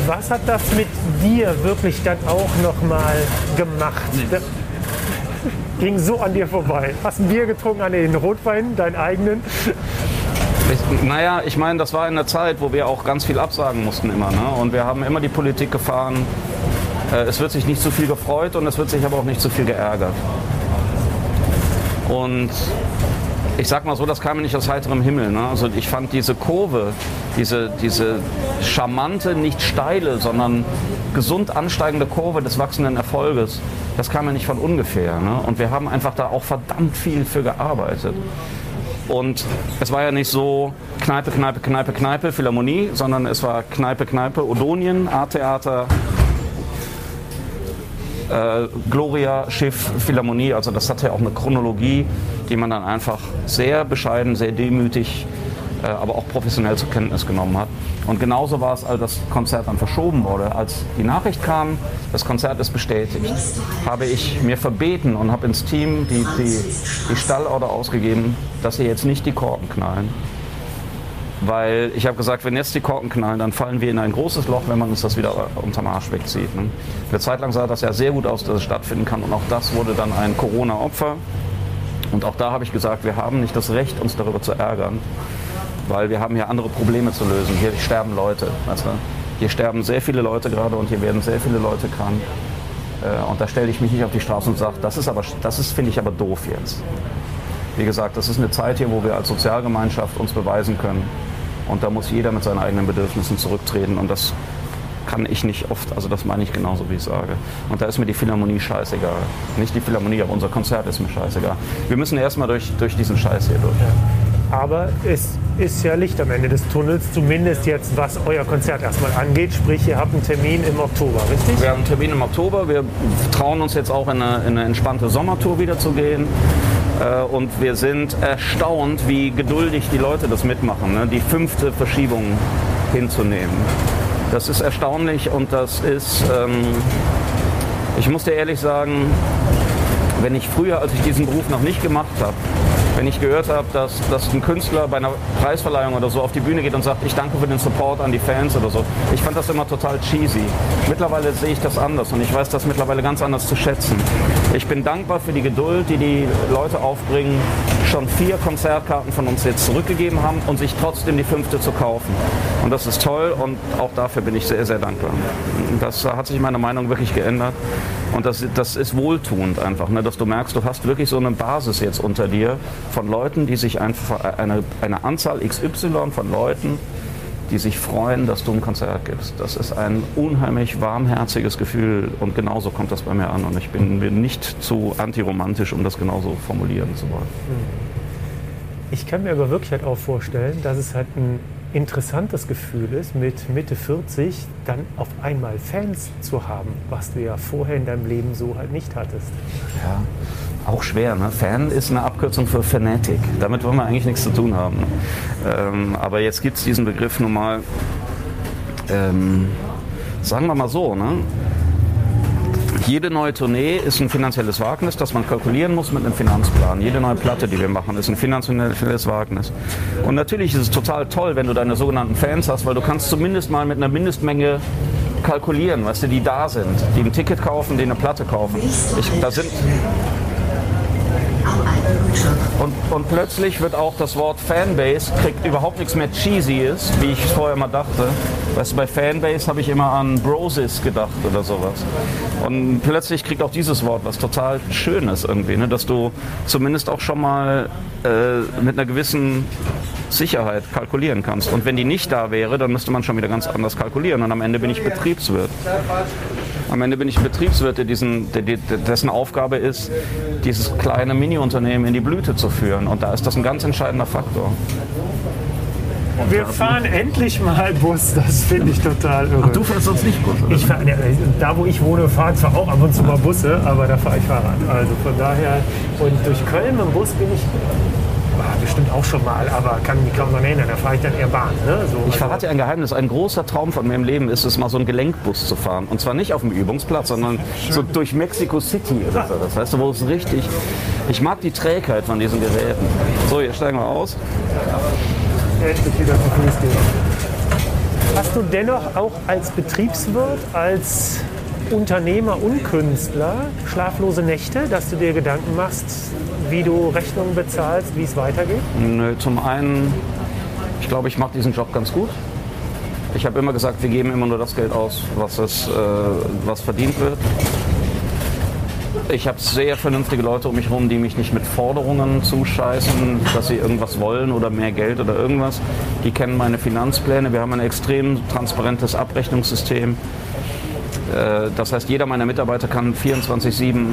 Was hat das mit dir wirklich dann auch nochmal gemacht? Ging so an dir vorbei. Hast ein Bier getrunken an den Rotwein, deinen eigenen? Ich, naja, ich meine, das war in der Zeit, wo wir auch ganz viel absagen mussten immer. Ne? Und wir haben immer die Politik gefahren, äh, es wird sich nicht zu viel gefreut und es wird sich aber auch nicht zu viel geärgert. Und ich sag mal so, das kam mir nicht aus heiterem Himmel. Ne? Also ich fand diese Kurve, diese, diese charmante, nicht steile, sondern gesund ansteigende Kurve des wachsenden Erfolges, das kam mir nicht von ungefähr. Ne? Und wir haben einfach da auch verdammt viel für gearbeitet. Und es war ja nicht so Kneipe, Kneipe, Kneipe, Kneipe, Philharmonie, sondern es war Kneipe, Kneipe, Odonien, A-Theater, äh, Gloria, Schiff, Philharmonie. Also das hatte ja auch eine Chronologie, die man dann einfach sehr bescheiden, sehr demütig, aber auch professionell zur Kenntnis genommen hat. Und genauso war es, als das Konzert dann verschoben wurde. Als die Nachricht kam, das Konzert ist bestätigt, habe ich mir verbeten und habe ins Team die, die, die Stallorder ausgegeben, dass sie jetzt nicht die Korken knallen. Weil ich habe gesagt, wenn jetzt die Korken knallen, dann fallen wir in ein großes Loch, wenn man uns das wieder unterm Arsch wegzieht. Ne? Eine Zeit lang sah das ja sehr gut aus, dass es stattfinden kann. Und auch das wurde dann ein Corona-Opfer. Und auch da habe ich gesagt, wir haben nicht das Recht, uns darüber zu ärgern weil wir haben hier andere Probleme zu lösen. Hier sterben Leute. Du? Hier sterben sehr viele Leute gerade und hier werden sehr viele Leute krank. Äh, und da stelle ich mich nicht auf die Straße und sage, das ist aber, das ist, finde ich aber doof jetzt. Wie gesagt, das ist eine Zeit hier, wo wir als Sozialgemeinschaft uns beweisen können. Und da muss jeder mit seinen eigenen Bedürfnissen zurücktreten. Und das kann ich nicht oft, also das meine ich genauso, wie ich sage. Und da ist mir die Philharmonie scheißegal. Nicht die Philharmonie, aber unser Konzert ist mir scheißegal. Wir müssen erstmal durch, durch diesen Scheiß hier durch. Aber es ist ja Licht am Ende des Tunnels, zumindest jetzt was euer Konzert erstmal angeht. Sprich, ihr habt einen Termin im Oktober, richtig? Wir haben einen Termin im Oktober. Wir trauen uns jetzt auch in eine, in eine entspannte Sommertour wieder zu gehen. Äh, und wir sind erstaunt, wie geduldig die Leute das mitmachen, ne? die fünfte Verschiebung hinzunehmen. Das ist erstaunlich und das ist, ähm, ich muss dir ehrlich sagen, wenn ich früher, als ich diesen Beruf noch nicht gemacht habe, wenn ich gehört habe, dass, dass ein Künstler bei einer Preisverleihung oder so auf die Bühne geht und sagt, ich danke für den Support an die Fans oder so. Ich fand das immer total cheesy. Mittlerweile sehe ich das anders und ich weiß das mittlerweile ganz anders zu schätzen. Ich bin dankbar für die Geduld, die die Leute aufbringen, schon vier Konzertkarten von uns jetzt zurückgegeben haben und sich trotzdem die fünfte zu kaufen. Und das ist toll und auch dafür bin ich sehr, sehr dankbar. Das hat sich meine Meinung wirklich geändert. Und das, das ist wohltuend einfach, ne? dass du merkst, du hast wirklich so eine Basis jetzt unter dir von Leuten, die sich einfach, eine, eine Anzahl XY von Leuten, die sich freuen, dass du ein Konzert gibst. Das ist ein unheimlich warmherziges Gefühl und genauso kommt das bei mir an. Und ich bin, bin nicht zu antiromantisch, um das genauso formulieren zu wollen. Ich kann mir aber wirklich halt auch vorstellen, dass es halt ein interessantes Gefühl ist, mit Mitte 40 dann auf einmal Fans zu haben, was du ja vorher in deinem Leben so halt nicht hattest. Ja, auch schwer. Ne? Fan ist eine Abkürzung für Fanatic. Damit wollen wir eigentlich nichts zu tun haben. Ähm, aber jetzt gibt es diesen Begriff nun mal, ähm, sagen wir mal so, ne? Jede neue Tournee ist ein finanzielles Wagnis, das man kalkulieren muss mit einem Finanzplan. Jede neue Platte, die wir machen, ist ein finanzielles Wagnis. Und natürlich ist es total toll, wenn du deine sogenannten Fans hast, weil du kannst zumindest mal mit einer Mindestmenge kalkulieren, weißt du, die da sind, die ein Ticket kaufen, die eine Platte kaufen. Ich, da sind und, und, plötzlich wird auch das Wort Fanbase, kriegt überhaupt nichts mehr cheesy ist, wie ich vorher mal dachte. Weißt du, bei Fanbase habe ich immer an Brosis gedacht oder sowas. Und plötzlich kriegt auch dieses Wort was total Schönes irgendwie, ne? dass du zumindest auch schon mal äh, mit einer gewissen Sicherheit kalkulieren kannst. Und wenn die nicht da wäre, dann müsste man schon wieder ganz anders kalkulieren. Und am Ende bin ich Betriebswirt. Am Ende bin ich ein Betriebswirt, der diesen, der, dessen Aufgabe ist, dieses kleine Mini-Unternehmen in die Blüte zu führen. Und da ist das ein ganz entscheidender Faktor. Wir fahren endlich mal Bus, das finde ich total irre. Ach, du fährst sonst nicht Bus? Oder? Ich fahr, da, wo ich wohne, fahren zwar auch ab und zu mal Busse, aber da fahre ich Fahrrad. Also von daher, und durch Köln mit dem Bus bin ich war bestimmt auch schon mal, aber kann mich kaum noch erinnern. Da fahre ich dann eher Bahn. Ne? So, ich also verrate ein Geheimnis. Ein großer Traum von mir im Leben ist es, mal so einen Gelenkbus zu fahren. Und zwar nicht auf dem Übungsplatz, sondern so durch Mexico City oder so. Das heißt, wo es richtig. Ich mag die Trägheit von diesen Geräten. So, hier steigen wir aus. Hast du dennoch auch als Betriebswirt, als Unternehmer und Künstler schlaflose Nächte, dass du dir Gedanken machst, wie du Rechnungen bezahlst, wie es weitergeht? Nö, zum einen, ich glaube, ich mache diesen Job ganz gut. Ich habe immer gesagt, wir geben immer nur das Geld aus, was, es, äh, was verdient wird. Ich habe sehr vernünftige Leute um mich herum, die mich nicht mit Forderungen zuscheißen, dass sie irgendwas wollen oder mehr Geld oder irgendwas. Die kennen meine Finanzpläne. Wir haben ein extrem transparentes Abrechnungssystem. Äh, Das heißt, jeder meiner Mitarbeiter kann 24-7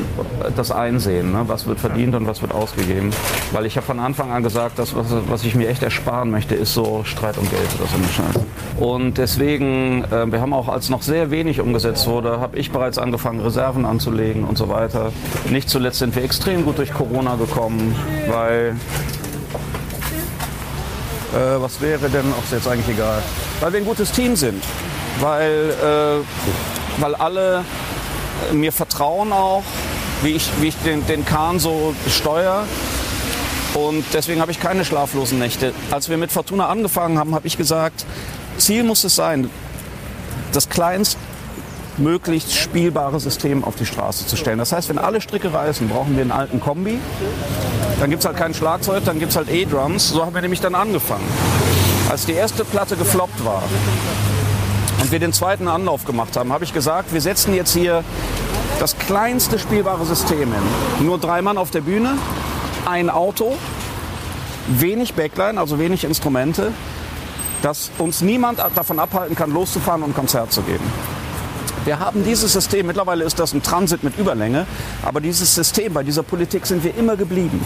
das einsehen, ne? was wird verdient und was wird ausgegeben. Weil ich habe von Anfang an gesagt, das, was, was ich mir echt ersparen möchte, ist so Streit um Geld oder so eine Scheiße. Und deswegen, äh, wir haben auch, als noch sehr wenig umgesetzt wurde, habe ich bereits angefangen, Reserven anzulegen und so weiter. Nicht zuletzt sind wir extrem gut durch Corona gekommen, weil äh, was wäre denn, auch ist jetzt eigentlich egal, weil wir ein gutes Team sind, weil, äh, weil alle äh, mir vertrauen auch, wie ich, wie ich den, den Kahn so steuere. Und deswegen habe ich keine schlaflosen Nächte. Als wir mit Fortuna angefangen haben, habe ich gesagt, Ziel muss es sein, das kleinst möglichst spielbare System auf die Straße zu stellen. Das heißt, wenn alle Stricke reißen, brauchen wir einen alten Kombi. Dann gibt es halt kein Schlagzeug, dann gibt es halt E-Drums. So haben wir nämlich dann angefangen. Als die erste Platte gefloppt war und wir den zweiten Anlauf gemacht haben, habe ich gesagt, wir setzen jetzt hier das kleinste spielbare System hin. Nur drei Mann auf der Bühne, ein Auto, wenig Backline, also wenig Instrumente, dass uns niemand davon abhalten kann, loszufahren und ein Konzert zu geben. Wir haben dieses System, mittlerweile ist das ein Transit mit Überlänge, aber dieses System, bei dieser Politik sind wir immer geblieben.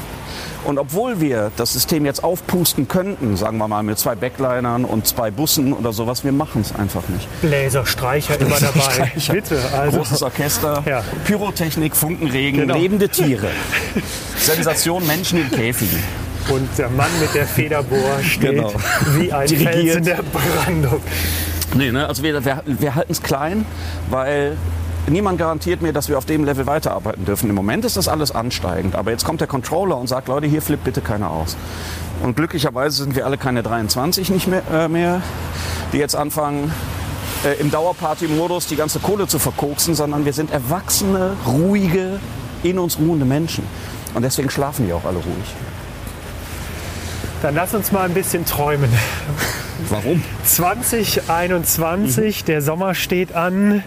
Und obwohl wir das System jetzt aufpusten könnten, sagen wir mal mit zwei Backlinern und zwei Bussen oder sowas, wir machen es einfach nicht. Bläser, Streicher immer dabei. Bitte. Also. Großes Orchester, Ja. Pyrotechnik, Funkenregen, Genau. lebende Tiere. Sensation, Menschen in Käfigen. Und der Mann mit der Federbohr steht Genau. wie ein Dirigiert. Fels in der Brandung. Nee, ne? also wir, wir, wir halten es klein, weil niemand garantiert mir, dass wir auf dem Level weiterarbeiten dürfen. Im Moment ist das alles ansteigend, aber jetzt kommt der Controller und sagt, Leute, hier flippt bitte keiner aus. Und glücklicherweise sind wir alle keine 23 nicht mehr, äh, mehr die jetzt anfangen, äh, im Dauerparty-Modus die ganze Kohle zu verkoksen, sondern wir sind erwachsene, ruhige, in uns ruhende Menschen. Und deswegen schlafen die auch alle ruhig. Dann lass uns mal ein bisschen träumen. Warum? 2021, der Sommer steht an.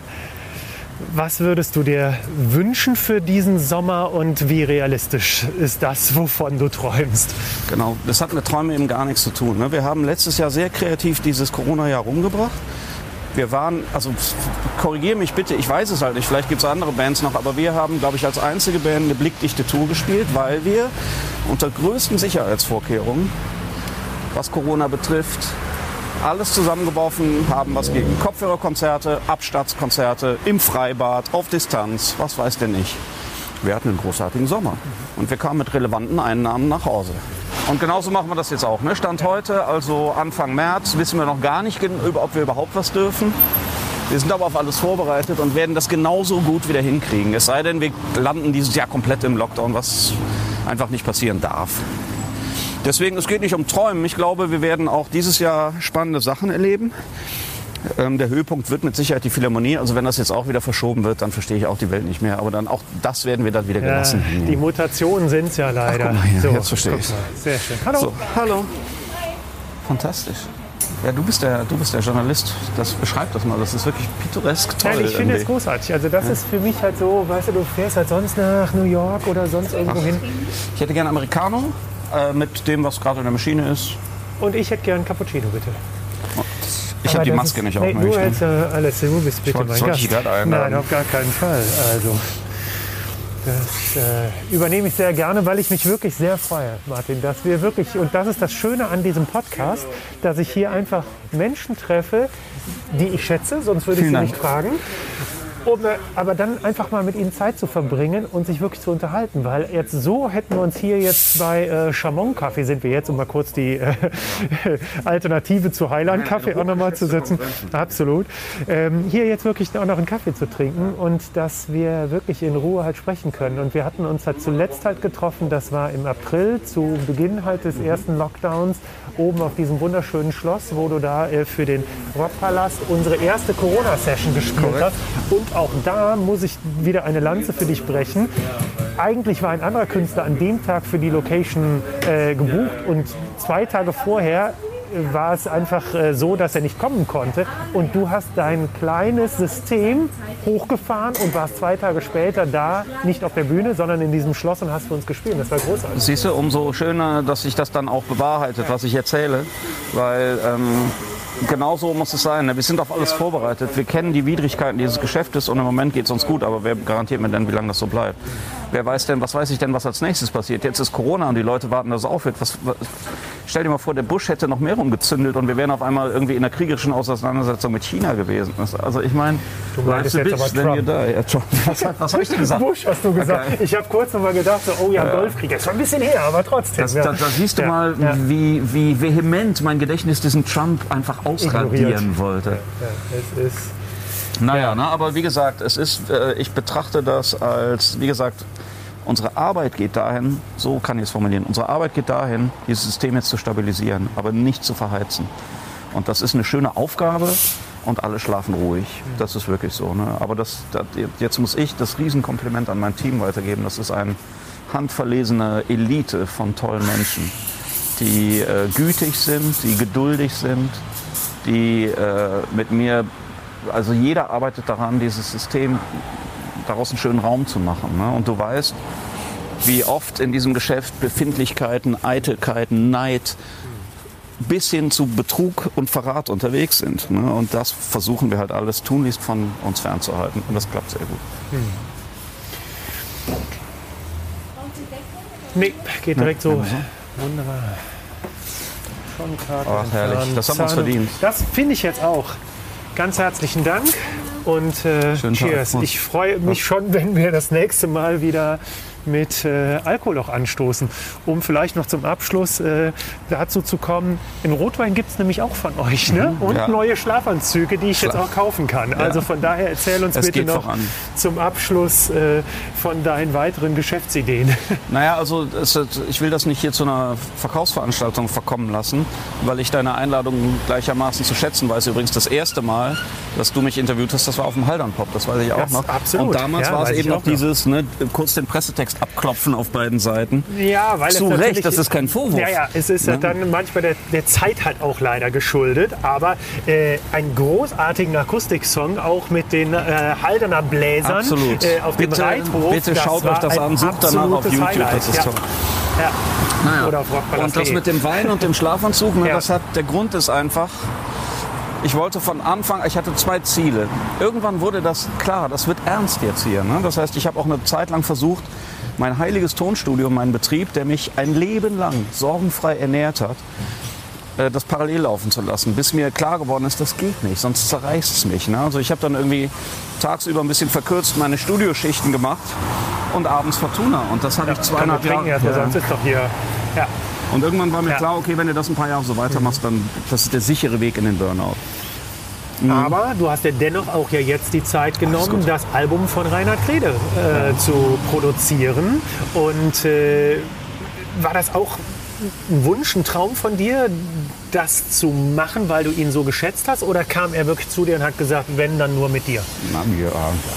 Was würdest du dir wünschen für diesen Sommer und wie realistisch ist das, wovon du träumst? Genau, das hat mit Träumen eben gar nichts zu tun. ne? Wir haben letztes Jahr sehr kreativ dieses Corona-Jahr rumgebracht. Wir waren, also korrigiere mich bitte, ich weiß es halt nicht, vielleicht gibt es andere Bands noch, aber wir haben, glaube ich, als einzige Band eine blickdichte Tour gespielt, weil wir unter größten Sicherheitsvorkehrungen, was Corona betrifft, alles zusammengeworfen haben, was gegen Kopfhörerkonzerte, Abstandskonzerte, im Freibad, auf Distanz, was weiß denn ich. Wir hatten einen großartigen Sommer und wir kamen mit relevanten Einnahmen nach Hause. Und genauso machen wir das jetzt auch. Ne? Stand heute, also Anfang März, wissen wir noch gar nicht, ob wir überhaupt was dürfen. Wir sind aber auf alles vorbereitet und werden das genauso gut wieder hinkriegen. Es sei denn, wir landen dieses Jahr komplett im Lockdown, was einfach nicht passieren darf. Deswegen, es geht nicht um Träumen. Ich glaube, wir werden auch dieses Jahr spannende Sachen erleben. Ähm, der Höhepunkt wird mit Sicherheit die Philharmonie. Also wenn das jetzt auch wieder verschoben wird, dann verstehe ich auch die Welt nicht mehr. Aber dann auch das werden wir dann wieder Ja, gelassen. die Mutationen sind es ja leider. guck mal hier, jetzt verstehe mal. Sehr schön. Hallo. So, hallo. Fantastisch. Ja, du bist der, du bist der Journalist. Das beschreibt das mal. Das ist wirklich pittoresk toll. Nein, ich finde es großartig. Also das ist für mich halt so, weißt du, du fährst halt sonst nach New York oder sonst irgendwo hin. Ich hätte gerne Americano äh, mit dem, was gerade in der Maschine ist. Und ich hätte gern Cappuccino, bitte. Ich habe die Maske ist- nicht nee, auf. Du ja alles, du bist bitte wollte- mein Gast. ich? Nein, auf gar keinen Fall. Also das äh, übernehme ich sehr gerne, weil ich mich wirklich sehr freue, Martin, dass wir wirklich, und das ist das Schöne an diesem Podcast, dass ich hier einfach Menschen treffe, die ich schätze, sonst würde ich Vielen sie Dank. nicht fragen. Aber dann einfach mal mit ihnen Zeit zu verbringen und sich wirklich zu unterhalten, weil jetzt so hätten wir uns hier jetzt bei äh, Chamon Kaffee sind wir jetzt, um mal kurz die äh, Alternative zu Highland Kaffee auch nochmal zu setzen. Absolut. Ähm, hier jetzt wirklich auch noch einen Kaffee zu trinken und dass wir wirklich in Ruhe halt sprechen können. Und wir hatten uns halt zuletzt halt getroffen, das war im April zu Beginn halt des ersten Lockdowns oben auf diesem wunderschönen Schloss, wo du da äh, für den Rockpalast unsere erste Corona-Session gespielt hast. Und auch da muss ich wieder eine Lanze für dich brechen. Eigentlich war ein anderer Künstler an dem Tag für die Location äh, gebucht und zwei Tage vorher war es einfach äh, so, dass er nicht kommen konnte. Und du hast dein kleines System hochgefahren und warst zwei Tage später da, nicht auf der Bühne, sondern in diesem Schloss und hast für uns gespielt. Das war großartig. Siehst du, umso schöner, dass sich das dann auch bewahrheitet, was ich erzähle. Weil ähm, genau so muss es sein. Wir sind auf alles vorbereitet. Wir kennen die Widrigkeiten dieses Geschäftes und im Moment geht es uns gut, aber wer garantiert mir denn, wie lange das so bleibt? Wer weiß denn, was weiß ich denn, was als nächstes passiert? Jetzt ist Corona und die Leute warten, dass es aufhört. Was, was, stell dir mal vor, der Bush hätte noch mehr rumgezündelt und wir wären auf einmal irgendwie in einer kriegerischen Auseinandersetzung mit China gewesen. Also ich meine, Du a jetzt aber Trump. die. Ja, Trump. Was, was habe ich denn gesagt? Bush hast du gesagt. Okay. Ich habe kurz noch mal gedacht, so, oh ja, Golfkrieg. Das war ein bisschen her, aber trotzdem. Das, ja. da, da siehst du Ja, mal, ja. Wie, wie vehement mein Gedächtnis diesen Trump einfach ausradieren Ignoriert. wollte. Ja, es ist Naja, ne, aber wie gesagt, es ist, äh, ich betrachte das als, wie gesagt, unsere Arbeit geht dahin, so kann ich es formulieren, unsere Arbeit geht dahin, dieses System jetzt zu stabilisieren, aber nicht zu verheizen. Und das ist eine schöne Aufgabe und alle schlafen ruhig. Das ist wirklich so. Ne? Aber das, das, jetzt muss ich das Riesenkompliment an mein Team weitergeben. Das ist eine handverlesene Elite von tollen Menschen, die äh, gütig sind, die geduldig sind, die äh, mit mir, also jeder arbeitet daran, dieses System daraus einen schönen Raum zu machen. Ne? Und du weißt, wie oft in diesem Geschäft Befindlichkeiten, Eitelkeiten, Neid bis hin zu Betrug und Verrat unterwegs sind. Ne? Und das versuchen wir halt alles tunlichst von uns fernzuhalten. Und das klappt sehr gut. Nee, geht direkt so. Wunderbar. Schon Ach, herrlich. Das haben wir uns verdient. Das finde ich jetzt auch. Ganz herzlichen Dank und äh. Cheers. Ich freue mich schon, wenn wir das nächste Mal wieder mit äh, Alkohol auch anstoßen. Um vielleicht noch zum Abschluss äh, dazu zu kommen, in Rotwein gibt es nämlich auch von euch ne? und Mhm. Ja. neue Schlafanzüge, die ich jetzt auch kaufen kann. Also von daher erzähl uns Es bitte noch voran. zum Abschluss äh, von deinen weiteren Geschäftsideen. Naja, also es, ich will das nicht hier zu einer Verkaufsveranstaltung verkommen lassen, weil ich deine Einladung gleichermaßen zu schätzen weiß. Übrigens das erste Mal, dass du mich interviewt hast, das war auf dem Haldern Pop, das weiß ich auch Das- noch. absolut. Und damals Ja, war es eben noch. dieses, ne, kurz den Pressetext abklopfen auf beiden Seiten. Ja, weil Zu Recht, das ist kein Vorwurf. Ja, ja, es ist ja Ne? dann manchmal der, der Zeit halt auch leider geschuldet, aber äh, ein großartigen Akustiksong auch mit den äh, Haldener Bläsern Absolut. äh, auf bitte, dem Reithof. bitte das schaut euch das an, sucht danach auf YouTube, Highlight. das ist ja. toll. Ja. Naja. Oder auf. Und das mit dem Wein und dem Schlafanzug, ne, Ja. das hat, der Grund ist einfach, ich wollte von Anfang, ich hatte zwei Ziele. Irgendwann wurde das klar, das wird ernst jetzt hier. Ne? Das heißt, ich habe auch eine Zeit lang versucht, mein heiliges Tonstudio, meinen Betrieb, der mich ein Leben lang sorgenfrei ernährt hat, äh, das parallel laufen zu lassen, bis mir klar geworden ist, das geht nicht, sonst zerreißt es mich. Ne? Also ich habe dann irgendwie tagsüber ein bisschen verkürzt meine Studioschichten gemacht und abends Fortuna. Und das habe ich Kann zweieinhalb Jahre. Ja. sonst ist doch hier. Ja. Und irgendwann war mir Ja. klar, okay, wenn du das ein paar Jahre so weitermachst, dann das ist der sichere Weg in den Burnout. Aber du hast ja dennoch auch ja jetzt die Zeit genommen, gut. das Album von Reinhard Krede äh, zu produzieren. Und äh, war das auch ein Wunsch, ein Traum von dir, das zu machen, weil du ihn so geschätzt hast? Oder kam er wirklich zu dir und hat gesagt, wenn, dann nur mit dir? Na, ja,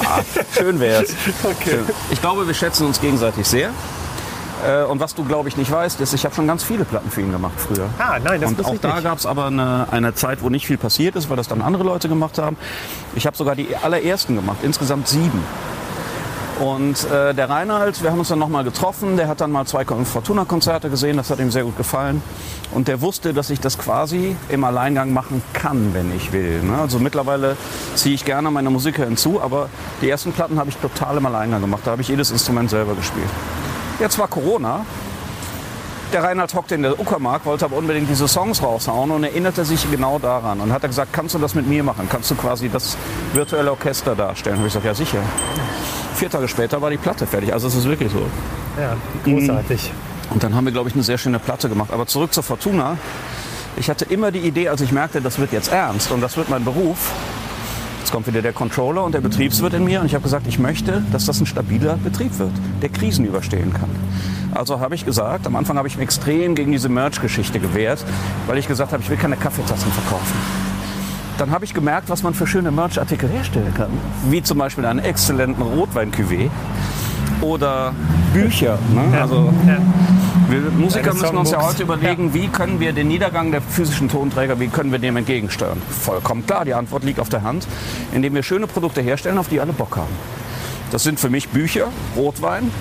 ja. Schön wär's. Okay. Schön. Ich glaube, wir schätzen uns gegenseitig sehr. Äh, Und was du, glaube ich, nicht weißt, ist, ich habe schon ganz viele Platten für ihn gemacht früher. Ah, nein, das Und auch ich da gab es aber eine, eine Zeit, wo nicht viel passiert ist, weil das dann andere Leute gemacht haben. Ich habe sogar die allerersten gemacht, insgesamt sieben. Und äh, der Reinhard, wir haben uns dann nochmal getroffen, der hat dann mal zwei Fortuna-Konzerte gesehen, das hat ihm sehr gut gefallen. Und der wusste, dass ich das quasi im Alleingang machen kann, wenn ich will. Ne? Also mittlerweile ziehe ich gerne meine Musiker hinzu, aber die ersten Platten habe ich total im Alleingang gemacht. Da habe ich jedes Instrument selber gespielt. Jetzt war Corona. Der Reinhard hockte in der Uckermark, wollte aber unbedingt diese Songs raushauen und erinnerte sich genau daran und hat er gesagt, kannst du das mit mir machen? Kannst du quasi das virtuelle Orchester darstellen? Habe ich gesagt, ja sicher. Vier Tage später war die Platte fertig. Also es ist wirklich so. Ja, großartig. Und dann haben wir, glaube ich, eine sehr schöne Platte gemacht. Aber zurück zur Fortuna. Ich hatte immer die Idee, als ich merkte, das wird jetzt ernst und das wird mein Beruf. Jetzt kommt wieder der Controller und der Betriebswirt in mir und ich habe gesagt, ich möchte, dass das ein stabiler Betrieb wird, der Krisen überstehen kann. Also habe ich gesagt, am Anfang habe ich mich extrem gegen diese Merch-Geschichte gewehrt, weil ich gesagt habe, ich will keine Kaffeetassen verkaufen. Dann habe ich gemerkt, was man für schöne Merch-Artikel herstellen kann. Wie zum Beispiel einen exzellenten Rotwein-Cuvée oder Bücher. Ne? Also Ja. Wir Musiker müssen uns ja heute überlegen, wie können wir den Niedergang der physischen Tonträger, wie können wir dem entgegensteuern? Vollkommen klar, die Antwort liegt auf der Hand, indem wir schöne Produkte herstellen, auf die alle Bock haben. Das sind für mich Bücher, Rotwein,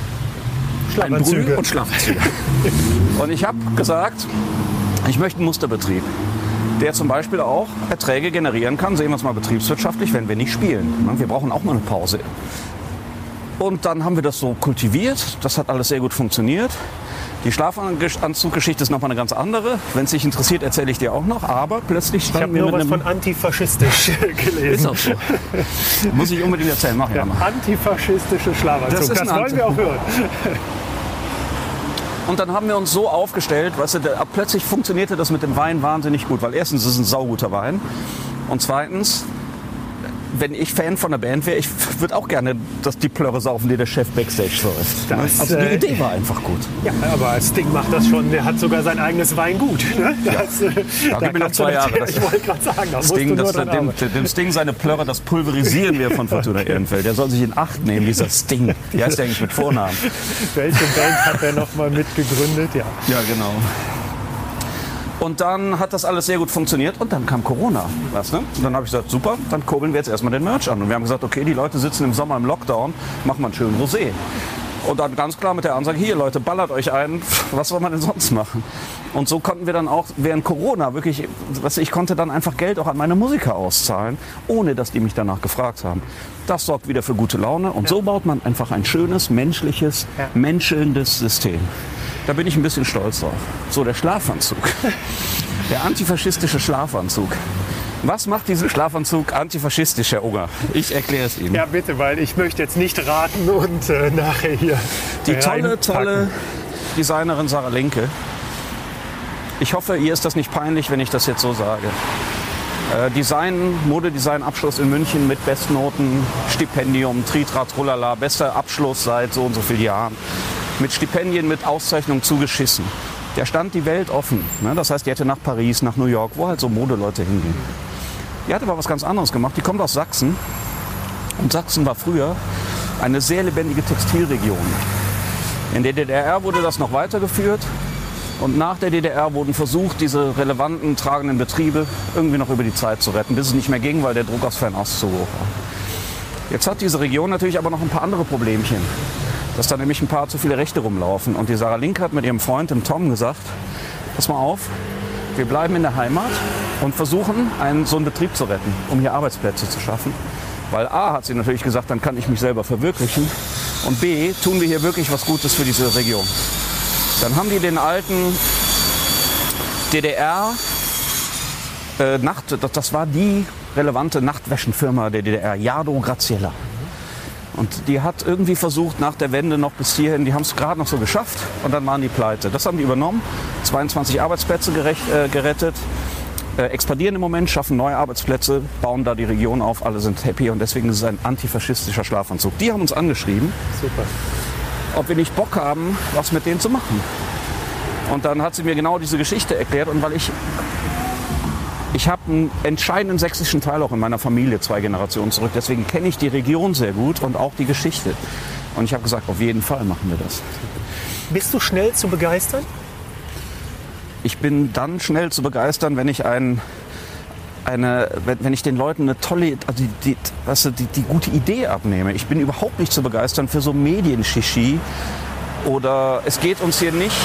Schlafanzüge. und Schlafanzüge. und ich habe gesagt, ich möchte einen Musterbetrieb. der zum Beispiel auch Erträge generieren kann, sehen wir es mal betriebswirtschaftlich, wenn wir nicht spielen. Ne? Wir brauchen auch mal eine Pause. Und dann haben wir das so kultiviert. Das hat alles sehr gut funktioniert. Die Schlafanzuggeschichte ist nochmal eine ganz andere. Wenn es dich interessiert, erzähle ich dir auch noch. Aber plötzlich Ich standen habe wir nur mit was einem... von antifaschistisch gelesen. Ist auch so. Muss ich unbedingt erzählen. Mach ich Ja, mal. antifaschistische Schlafanzug. Das Das, ist ein wollen wir auch hören. Und dann haben wir uns so aufgestellt, weißt du, da, plötzlich funktionierte das mit dem Wein wahnsinnig gut, weil erstens ist es ein sauguter Wein und zweitens, wenn ich Fan von der Band wäre, ich würde auch gerne das die Plörre saufen, die der Chef Backstage säuft. Das, also die äh, Idee war einfach gut. Ja, aber Sting macht das schon. Der hat sogar sein eigenes Weingut. Ne? Das, äh, Ja, gib mir noch kannst du zwei Jahre. Das- Ich wollte gerade sagen, da nur das, dem, dem Sting seine Plörre, das pulverisieren wir von Fortuna Ehrenfeld. Der soll sich in Acht nehmen, dieser Sting. Wie heißt der eigentlich mit Vornamen? Welche Band hat er noch mal mitgegründet? Ja. Ja, genau. Und dann hat das alles sehr gut funktioniert und dann kam Corona. Weißt du? Und dann habe ich gesagt, super, dann kurbeln wir jetzt erstmal den Merch an. Und wir haben gesagt, okay, die Leute sitzen im Sommer im Lockdown, machen wir einen schönen Rosé. Und dann ganz klar mit der Ansage, hier Leute, ballert euch ein, was soll man denn sonst machen? Und so konnten wir dann auch während Corona wirklich, was ich konnte dann einfach Geld auch an meine Musiker auszahlen, ohne dass die mich danach gefragt haben. Das sorgt wieder für gute Laune und so baut man einfach ein schönes, menschliches, Ja. menschelndes System. Da bin ich ein bisschen stolz drauf. So, der Schlafanzug. Der antifaschistische Schlafanzug. Was macht diesen Schlafanzug antifaschistisch, Herr Unger? Ich erkläre es Ihnen. ja, bitte, weil ich möchte jetzt nicht raten und äh, nachher hier Die tolle, tolle Designerin Sarah Linke. Ich hoffe, ihr ist das nicht peinlich, wenn ich das jetzt so sage. Äh, Design, Modedesign-Abschluss in München mit Bestnoten, Stipendium, Tritra, Trullala, bester Abschluss seit so und so vielen Jahren. Mit Stipendien, mit Auszeichnung zugeschissen. Der stand die Welt offen. Ne? Das heißt, die hätte nach Paris, nach New York, wo halt so Modeleute hingehen. Die hat aber was ganz anderes gemacht. Die kommt aus Sachsen. Und Sachsen war früher eine sehr lebendige Textilregion. In der DDR wurde das noch weitergeführt. Und nach der DDR wurden versucht, diese relevanten tragenden Betriebe irgendwie noch über die Zeit zu retten, bis es nicht mehr ging, weil der Druck aus Fernost zu hoch war. Jetzt hat diese Region natürlich aber noch ein paar andere Problemchen. Dass da nämlich ein paar zu viele Rechte rumlaufen. Und die Sarah Link hat mit ihrem Freund, dem Tom, gesagt, pass mal auf, wir bleiben in der Heimat und versuchen, einen, so einen Betrieb zu retten, um hier Arbeitsplätze zu schaffen. Weil A hat sie natürlich gesagt, dann kann ich mich selber verwirklichen. Und B tun wir hier wirklich was Gutes für diese Region. Dann haben die den alten DDR äh, Nacht, das, das war die relevante Nachtwäschenfirma der DDR, Jado Graziella. Und die hat irgendwie versucht, nach der Wende noch bis hierhin, die haben es gerade noch so geschafft und dann waren die pleite. Das haben die übernommen, 22 Arbeitsplätze gerecht, äh, gerettet, äh, expandieren im Moment, schaffen neue Arbeitsplätze, bauen da die Region auf, alle sind happy und deswegen ist es ein antifaschistischer Schlafanzug. Die haben uns angeschrieben, Super. ob wir nicht Bock haben, was mit denen zu machen. Und dann hat sie mir genau diese Geschichte erklärt und weil ich ich habe einen entscheidenden sächsischen Teil auch in meiner Familie zwei Generationen zurück. Deswegen kenne ich die Region sehr gut und auch die Geschichte. Und ich habe gesagt, auf jeden Fall machen wir das. Bist du schnell zu begeistern? Ich bin dann schnell zu begeistern, wenn ich ein, eine, wenn, wenn ich den Leuten eine tolle, also die, die, weißt du, die, die gute Idee abnehme. Ich bin überhaupt nicht zu begeistern für so Medienschischi oder es geht uns hier nicht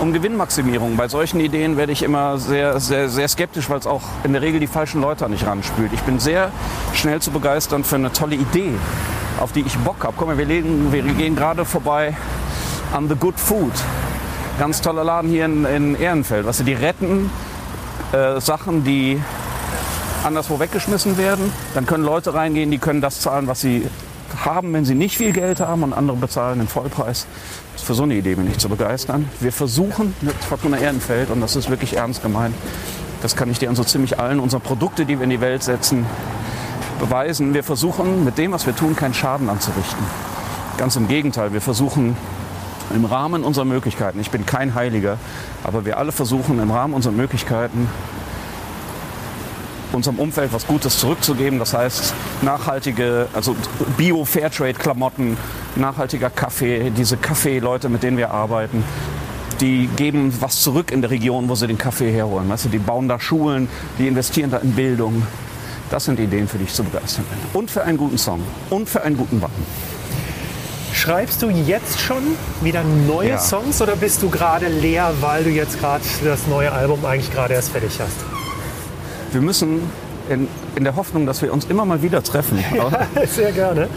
um Gewinnmaximierung. Bei solchen Ideen werde ich immer sehr, sehr, sehr skeptisch, weil es auch in der Regel die falschen Leute nicht ranspült. Ich bin sehr schnell zu begeistern für eine tolle Idee, auf die ich Bock habe. Mal, wir, legen, wir gehen gerade vorbei an The Good Food. Ganz toller Laden hier in, in Ehrenfeld. Weißt du, die retten äh, Sachen, die anderswo weggeschmissen werden. Dann können Leute reingehen, die können das zahlen, was sie haben, wenn sie nicht viel Geld haben und andere bezahlen den Vollpreis. Für so eine Idee bin ich zu begeistern. Wir versuchen mit Fortuna Ehrenfeld, und das ist wirklich ernst gemeint, das kann ich dir an so ziemlich allen unserer Produkte, die wir in die Welt setzen, beweisen. Wir versuchen mit dem, was wir tun, keinen Schaden anzurichten. Ganz im Gegenteil, wir versuchen im Rahmen unserer Möglichkeiten, ich bin kein Heiliger, aber wir alle versuchen im Rahmen unserer Möglichkeiten unserem Umfeld was Gutes zurückzugeben. Das heißt, nachhaltige, also Bio-Fairtrade-Klamotten, nachhaltiger Kaffee, diese Kaffeeleute, mit denen wir arbeiten, die geben was zurück in der Region, wo sie den Kaffee herholen. Weißt du, die bauen da Schulen, die investieren da in Bildung. Das sind Ideen, für die ich zu begeistern. Und für einen guten Song. Und für einen guten Wein. Schreibst du jetzt schon wieder neue Ja. Songs oder bist du gerade leer, weil du jetzt gerade das neue Album eigentlich gerade erst fertig hast? Wir müssen in, in der Hoffnung, dass wir uns immer mal wieder treffen. Aber Sehr gerne.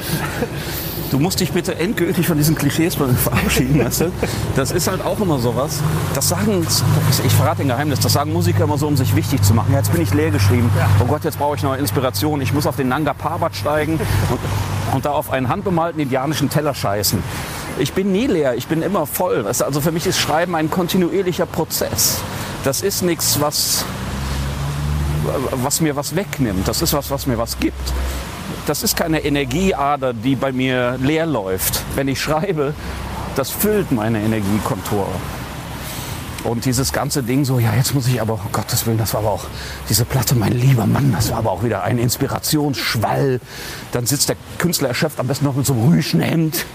Du musst dich bitte endgültig von diesen Klischees verabschieden, weißt du? Das ist halt auch immer sowas. Das sagen, ich verrate ein Geheimnis, das sagen Musiker immer so, um sich wichtig zu machen. Ja, jetzt bin ich leer geschrieben. Oh Gott, jetzt brauche ich neue Inspiration. Ich muss auf den Nanga Parbat steigen und, und da auf einen handbemalten indianischen Teller scheißen. Ich bin nie leer, ich bin immer voll. Weißt du? Also für mich ist Schreiben ein kontinuierlicher Prozess. Das ist nichts, was, was mir was wegnimmt. Das ist was, was mir was gibt das ist keine Energieader, die bei mir leer läuft. Wenn ich schreibe, das füllt meine Energiekontore. Und dieses ganze Ding so, ja, jetzt muss ich aber, um Gottes Willen, das war aber auch, diese Platte, mein lieber Mann, das war aber auch wieder ein Inspirationsschwall. Dann sitzt der Künstler erschöpft, am besten noch mit so einem Rüschenhemd,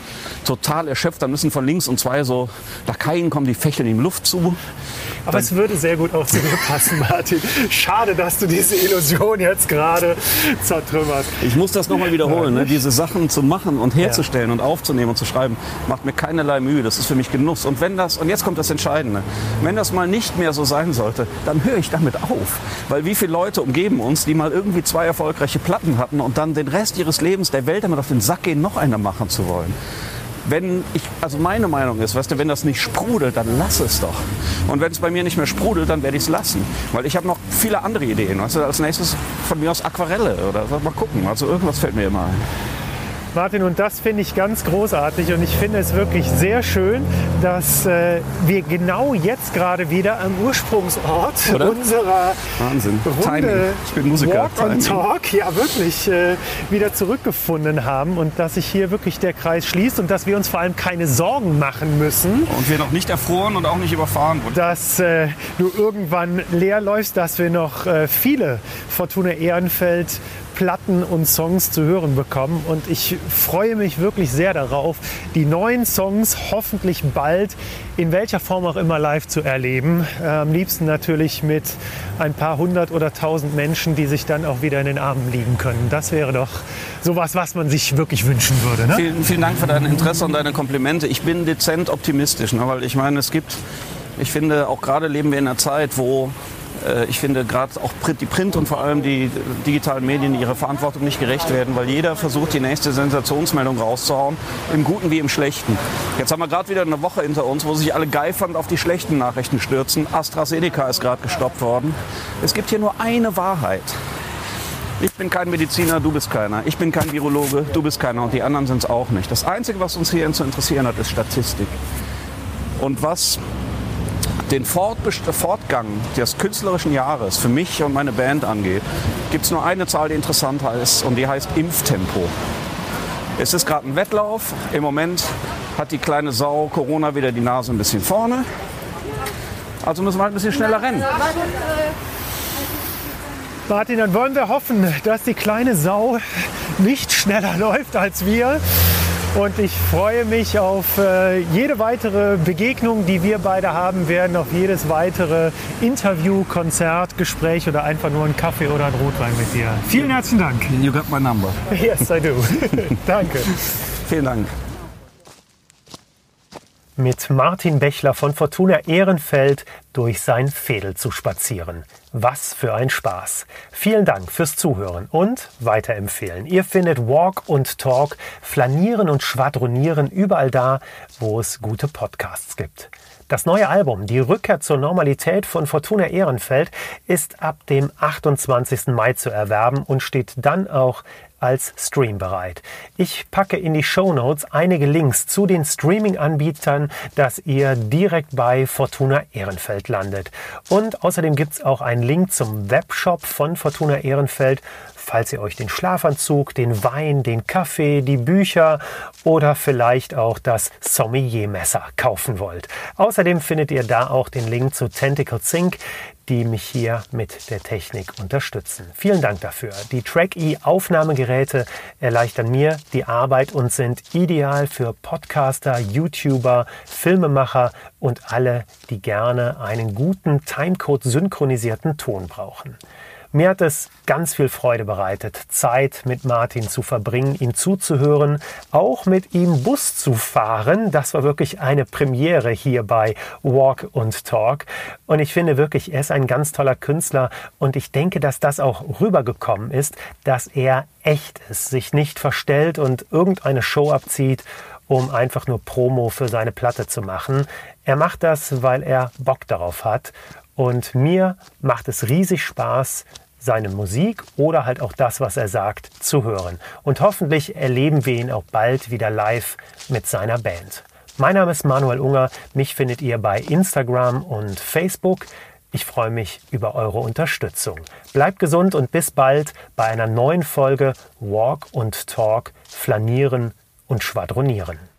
total erschöpft. Dann müssen von links und zwei so Lakaien kommen, die fächeln ihm Luft zu. Aber es würde sehr gut auch zu passen, Martin. Schade, dass du diese Illusion jetzt gerade zertrümmerst. Ich muss das nochmal wiederholen. Ne? Diese Sachen zu machen und herzustellen und aufzunehmen und zu schreiben, macht mir keinerlei Mühe. Das ist für mich Genuss. Und wenn das, und jetzt kommt das Entscheidende, wenn das mal nicht mehr so sein sollte, dann höre ich damit auf. Weil wie viele Leute umgeben uns, die mal irgendwie zwei erfolgreiche Platten hatten und dann den Rest ihres Lebens der Welt damit auf den Sack gehen, noch eine machen zu wollen. Wenn ich, also meine Meinung ist, weißt du, wenn das nicht sprudelt, dann lass es doch. Und wenn es bei mir nicht mehr sprudelt, dann werde ich es lassen. Weil ich habe noch viele andere Ideen. Weißt du, als nächstes von mir aus Aquarelle oder mal gucken. Also irgendwas fällt mir immer ein. Martin, und das finde ich ganz großartig und ich finde es wirklich sehr schön, dass äh, wir genau jetzt gerade wieder am Ursprungsort Oder? unserer Wahnsinn. Timing. Runde Ich bin Musiker. Walk on Timing. Talk ja wirklich äh, wieder zurückgefunden haben und dass sich hier wirklich der Kreis schließt und dass wir uns vor allem keine Sorgen machen müssen, Und wir noch nicht erfroren und auch nicht überfahren wurden. dass äh, du irgendwann leer läufst, dass wir noch äh, viele Fortuna Ehrenfeld Platten und Songs zu hören bekommen. Und ich freue mich wirklich sehr darauf, die neuen Songs hoffentlich bald in welcher Form auch immer live zu erleben. Am liebsten natürlich mit ein paar hundert oder tausend Menschen, die sich dann auch wieder in den Armen liegen können. Das wäre doch sowas, was man sich wirklich wünschen würde. Ne? Vielen, vielen Dank für dein Interesse und deine Komplimente. Ich bin dezent optimistisch, ne, weil ich meine, es gibt, ich finde, auch gerade leben wir in einer Zeit, wo ich finde, gerade auch die Print und vor allem die digitalen Medien ihrer Verantwortung nicht gerecht werden, weil jeder versucht, die nächste Sensationsmeldung rauszuhauen, im Guten wie im Schlechten. Jetzt haben wir gerade wieder eine Woche hinter uns, wo sich alle geifernd auf die schlechten Nachrichten stürzen. AstraZeneca ist gerade gestoppt worden. Es gibt hier nur eine Wahrheit. Ich bin kein Mediziner, du bist keiner. Ich bin kein Virologe, du bist keiner und die anderen sind es auch nicht. Das Einzige, was uns hier zu interessieren hat, ist Statistik. Und was den Fortgang des künstlerischen Jahres für mich und meine Band angeht, gibt es nur eine Zahl, die interessant ist und die heißt Impftempo. Es ist gerade ein Wettlauf. Im Moment hat die kleine Sau Corona wieder die Nase ein bisschen vorne. Also müssen wir halt ein bisschen schneller rennen. Martin, dann wollen wir hoffen, dass die kleine Sau nicht schneller läuft als wir. Und ich freue mich auf äh, jede weitere Begegnung, die wir beide haben werden, auf jedes weitere Interview, Konzert, Gespräch oder einfach nur einen Kaffee oder einen Rotwein mit dir. Vielen herzlichen Dank. You got my number. Yes, I do. Danke. Vielen Dank. mit Martin Bechler von Fortuna Ehrenfeld durch sein Fädel zu spazieren. Was für ein Spaß. Vielen Dank fürs Zuhören und weiterempfehlen. Ihr findet Walk und Talk, Flanieren und Schwadronieren überall da, wo es gute Podcasts gibt. Das neue Album, die Rückkehr zur Normalität von Fortuna Ehrenfeld, ist ab dem 28. Mai zu erwerben und steht dann auch als Stream bereit. Ich packe in die Show Notes einige Links zu den Streaming-Anbietern, dass ihr direkt bei Fortuna Ehrenfeld landet. Und außerdem gibt es auch einen Link zum Webshop von Fortuna Ehrenfeld, falls ihr euch den Schlafanzug, den Wein, den Kaffee, die Bücher oder vielleicht auch das Sommelier-Messer kaufen wollt. Außerdem findet ihr da auch den Link zu Tentacle Sync, die mich hier mit der Technik unterstützen. Vielen Dank dafür. Die Track-E Aufnahmegeräte erleichtern mir die Arbeit und sind ideal für Podcaster, YouTuber, Filmemacher und alle, die gerne einen guten Timecode synchronisierten Ton brauchen. Mir hat es ganz viel Freude bereitet, Zeit mit Martin zu verbringen, ihm zuzuhören, auch mit ihm Bus zu fahren. Das war wirklich eine Premiere hier bei Walk und Talk. Und ich finde wirklich, er ist ein ganz toller Künstler und ich denke, dass das auch rübergekommen ist, dass er echt ist, sich nicht verstellt und irgendeine Show abzieht um einfach nur Promo für seine Platte zu machen. Er macht das, weil er Bock darauf hat. Und mir macht es riesig Spaß, seine Musik oder halt auch das, was er sagt, zu hören. Und hoffentlich erleben wir ihn auch bald wieder live mit seiner Band. Mein Name ist Manuel Unger. Mich findet ihr bei Instagram und Facebook. Ich freue mich über eure Unterstützung. Bleibt gesund und bis bald bei einer neuen Folge Walk und Talk, Flanieren und Schwadronieren.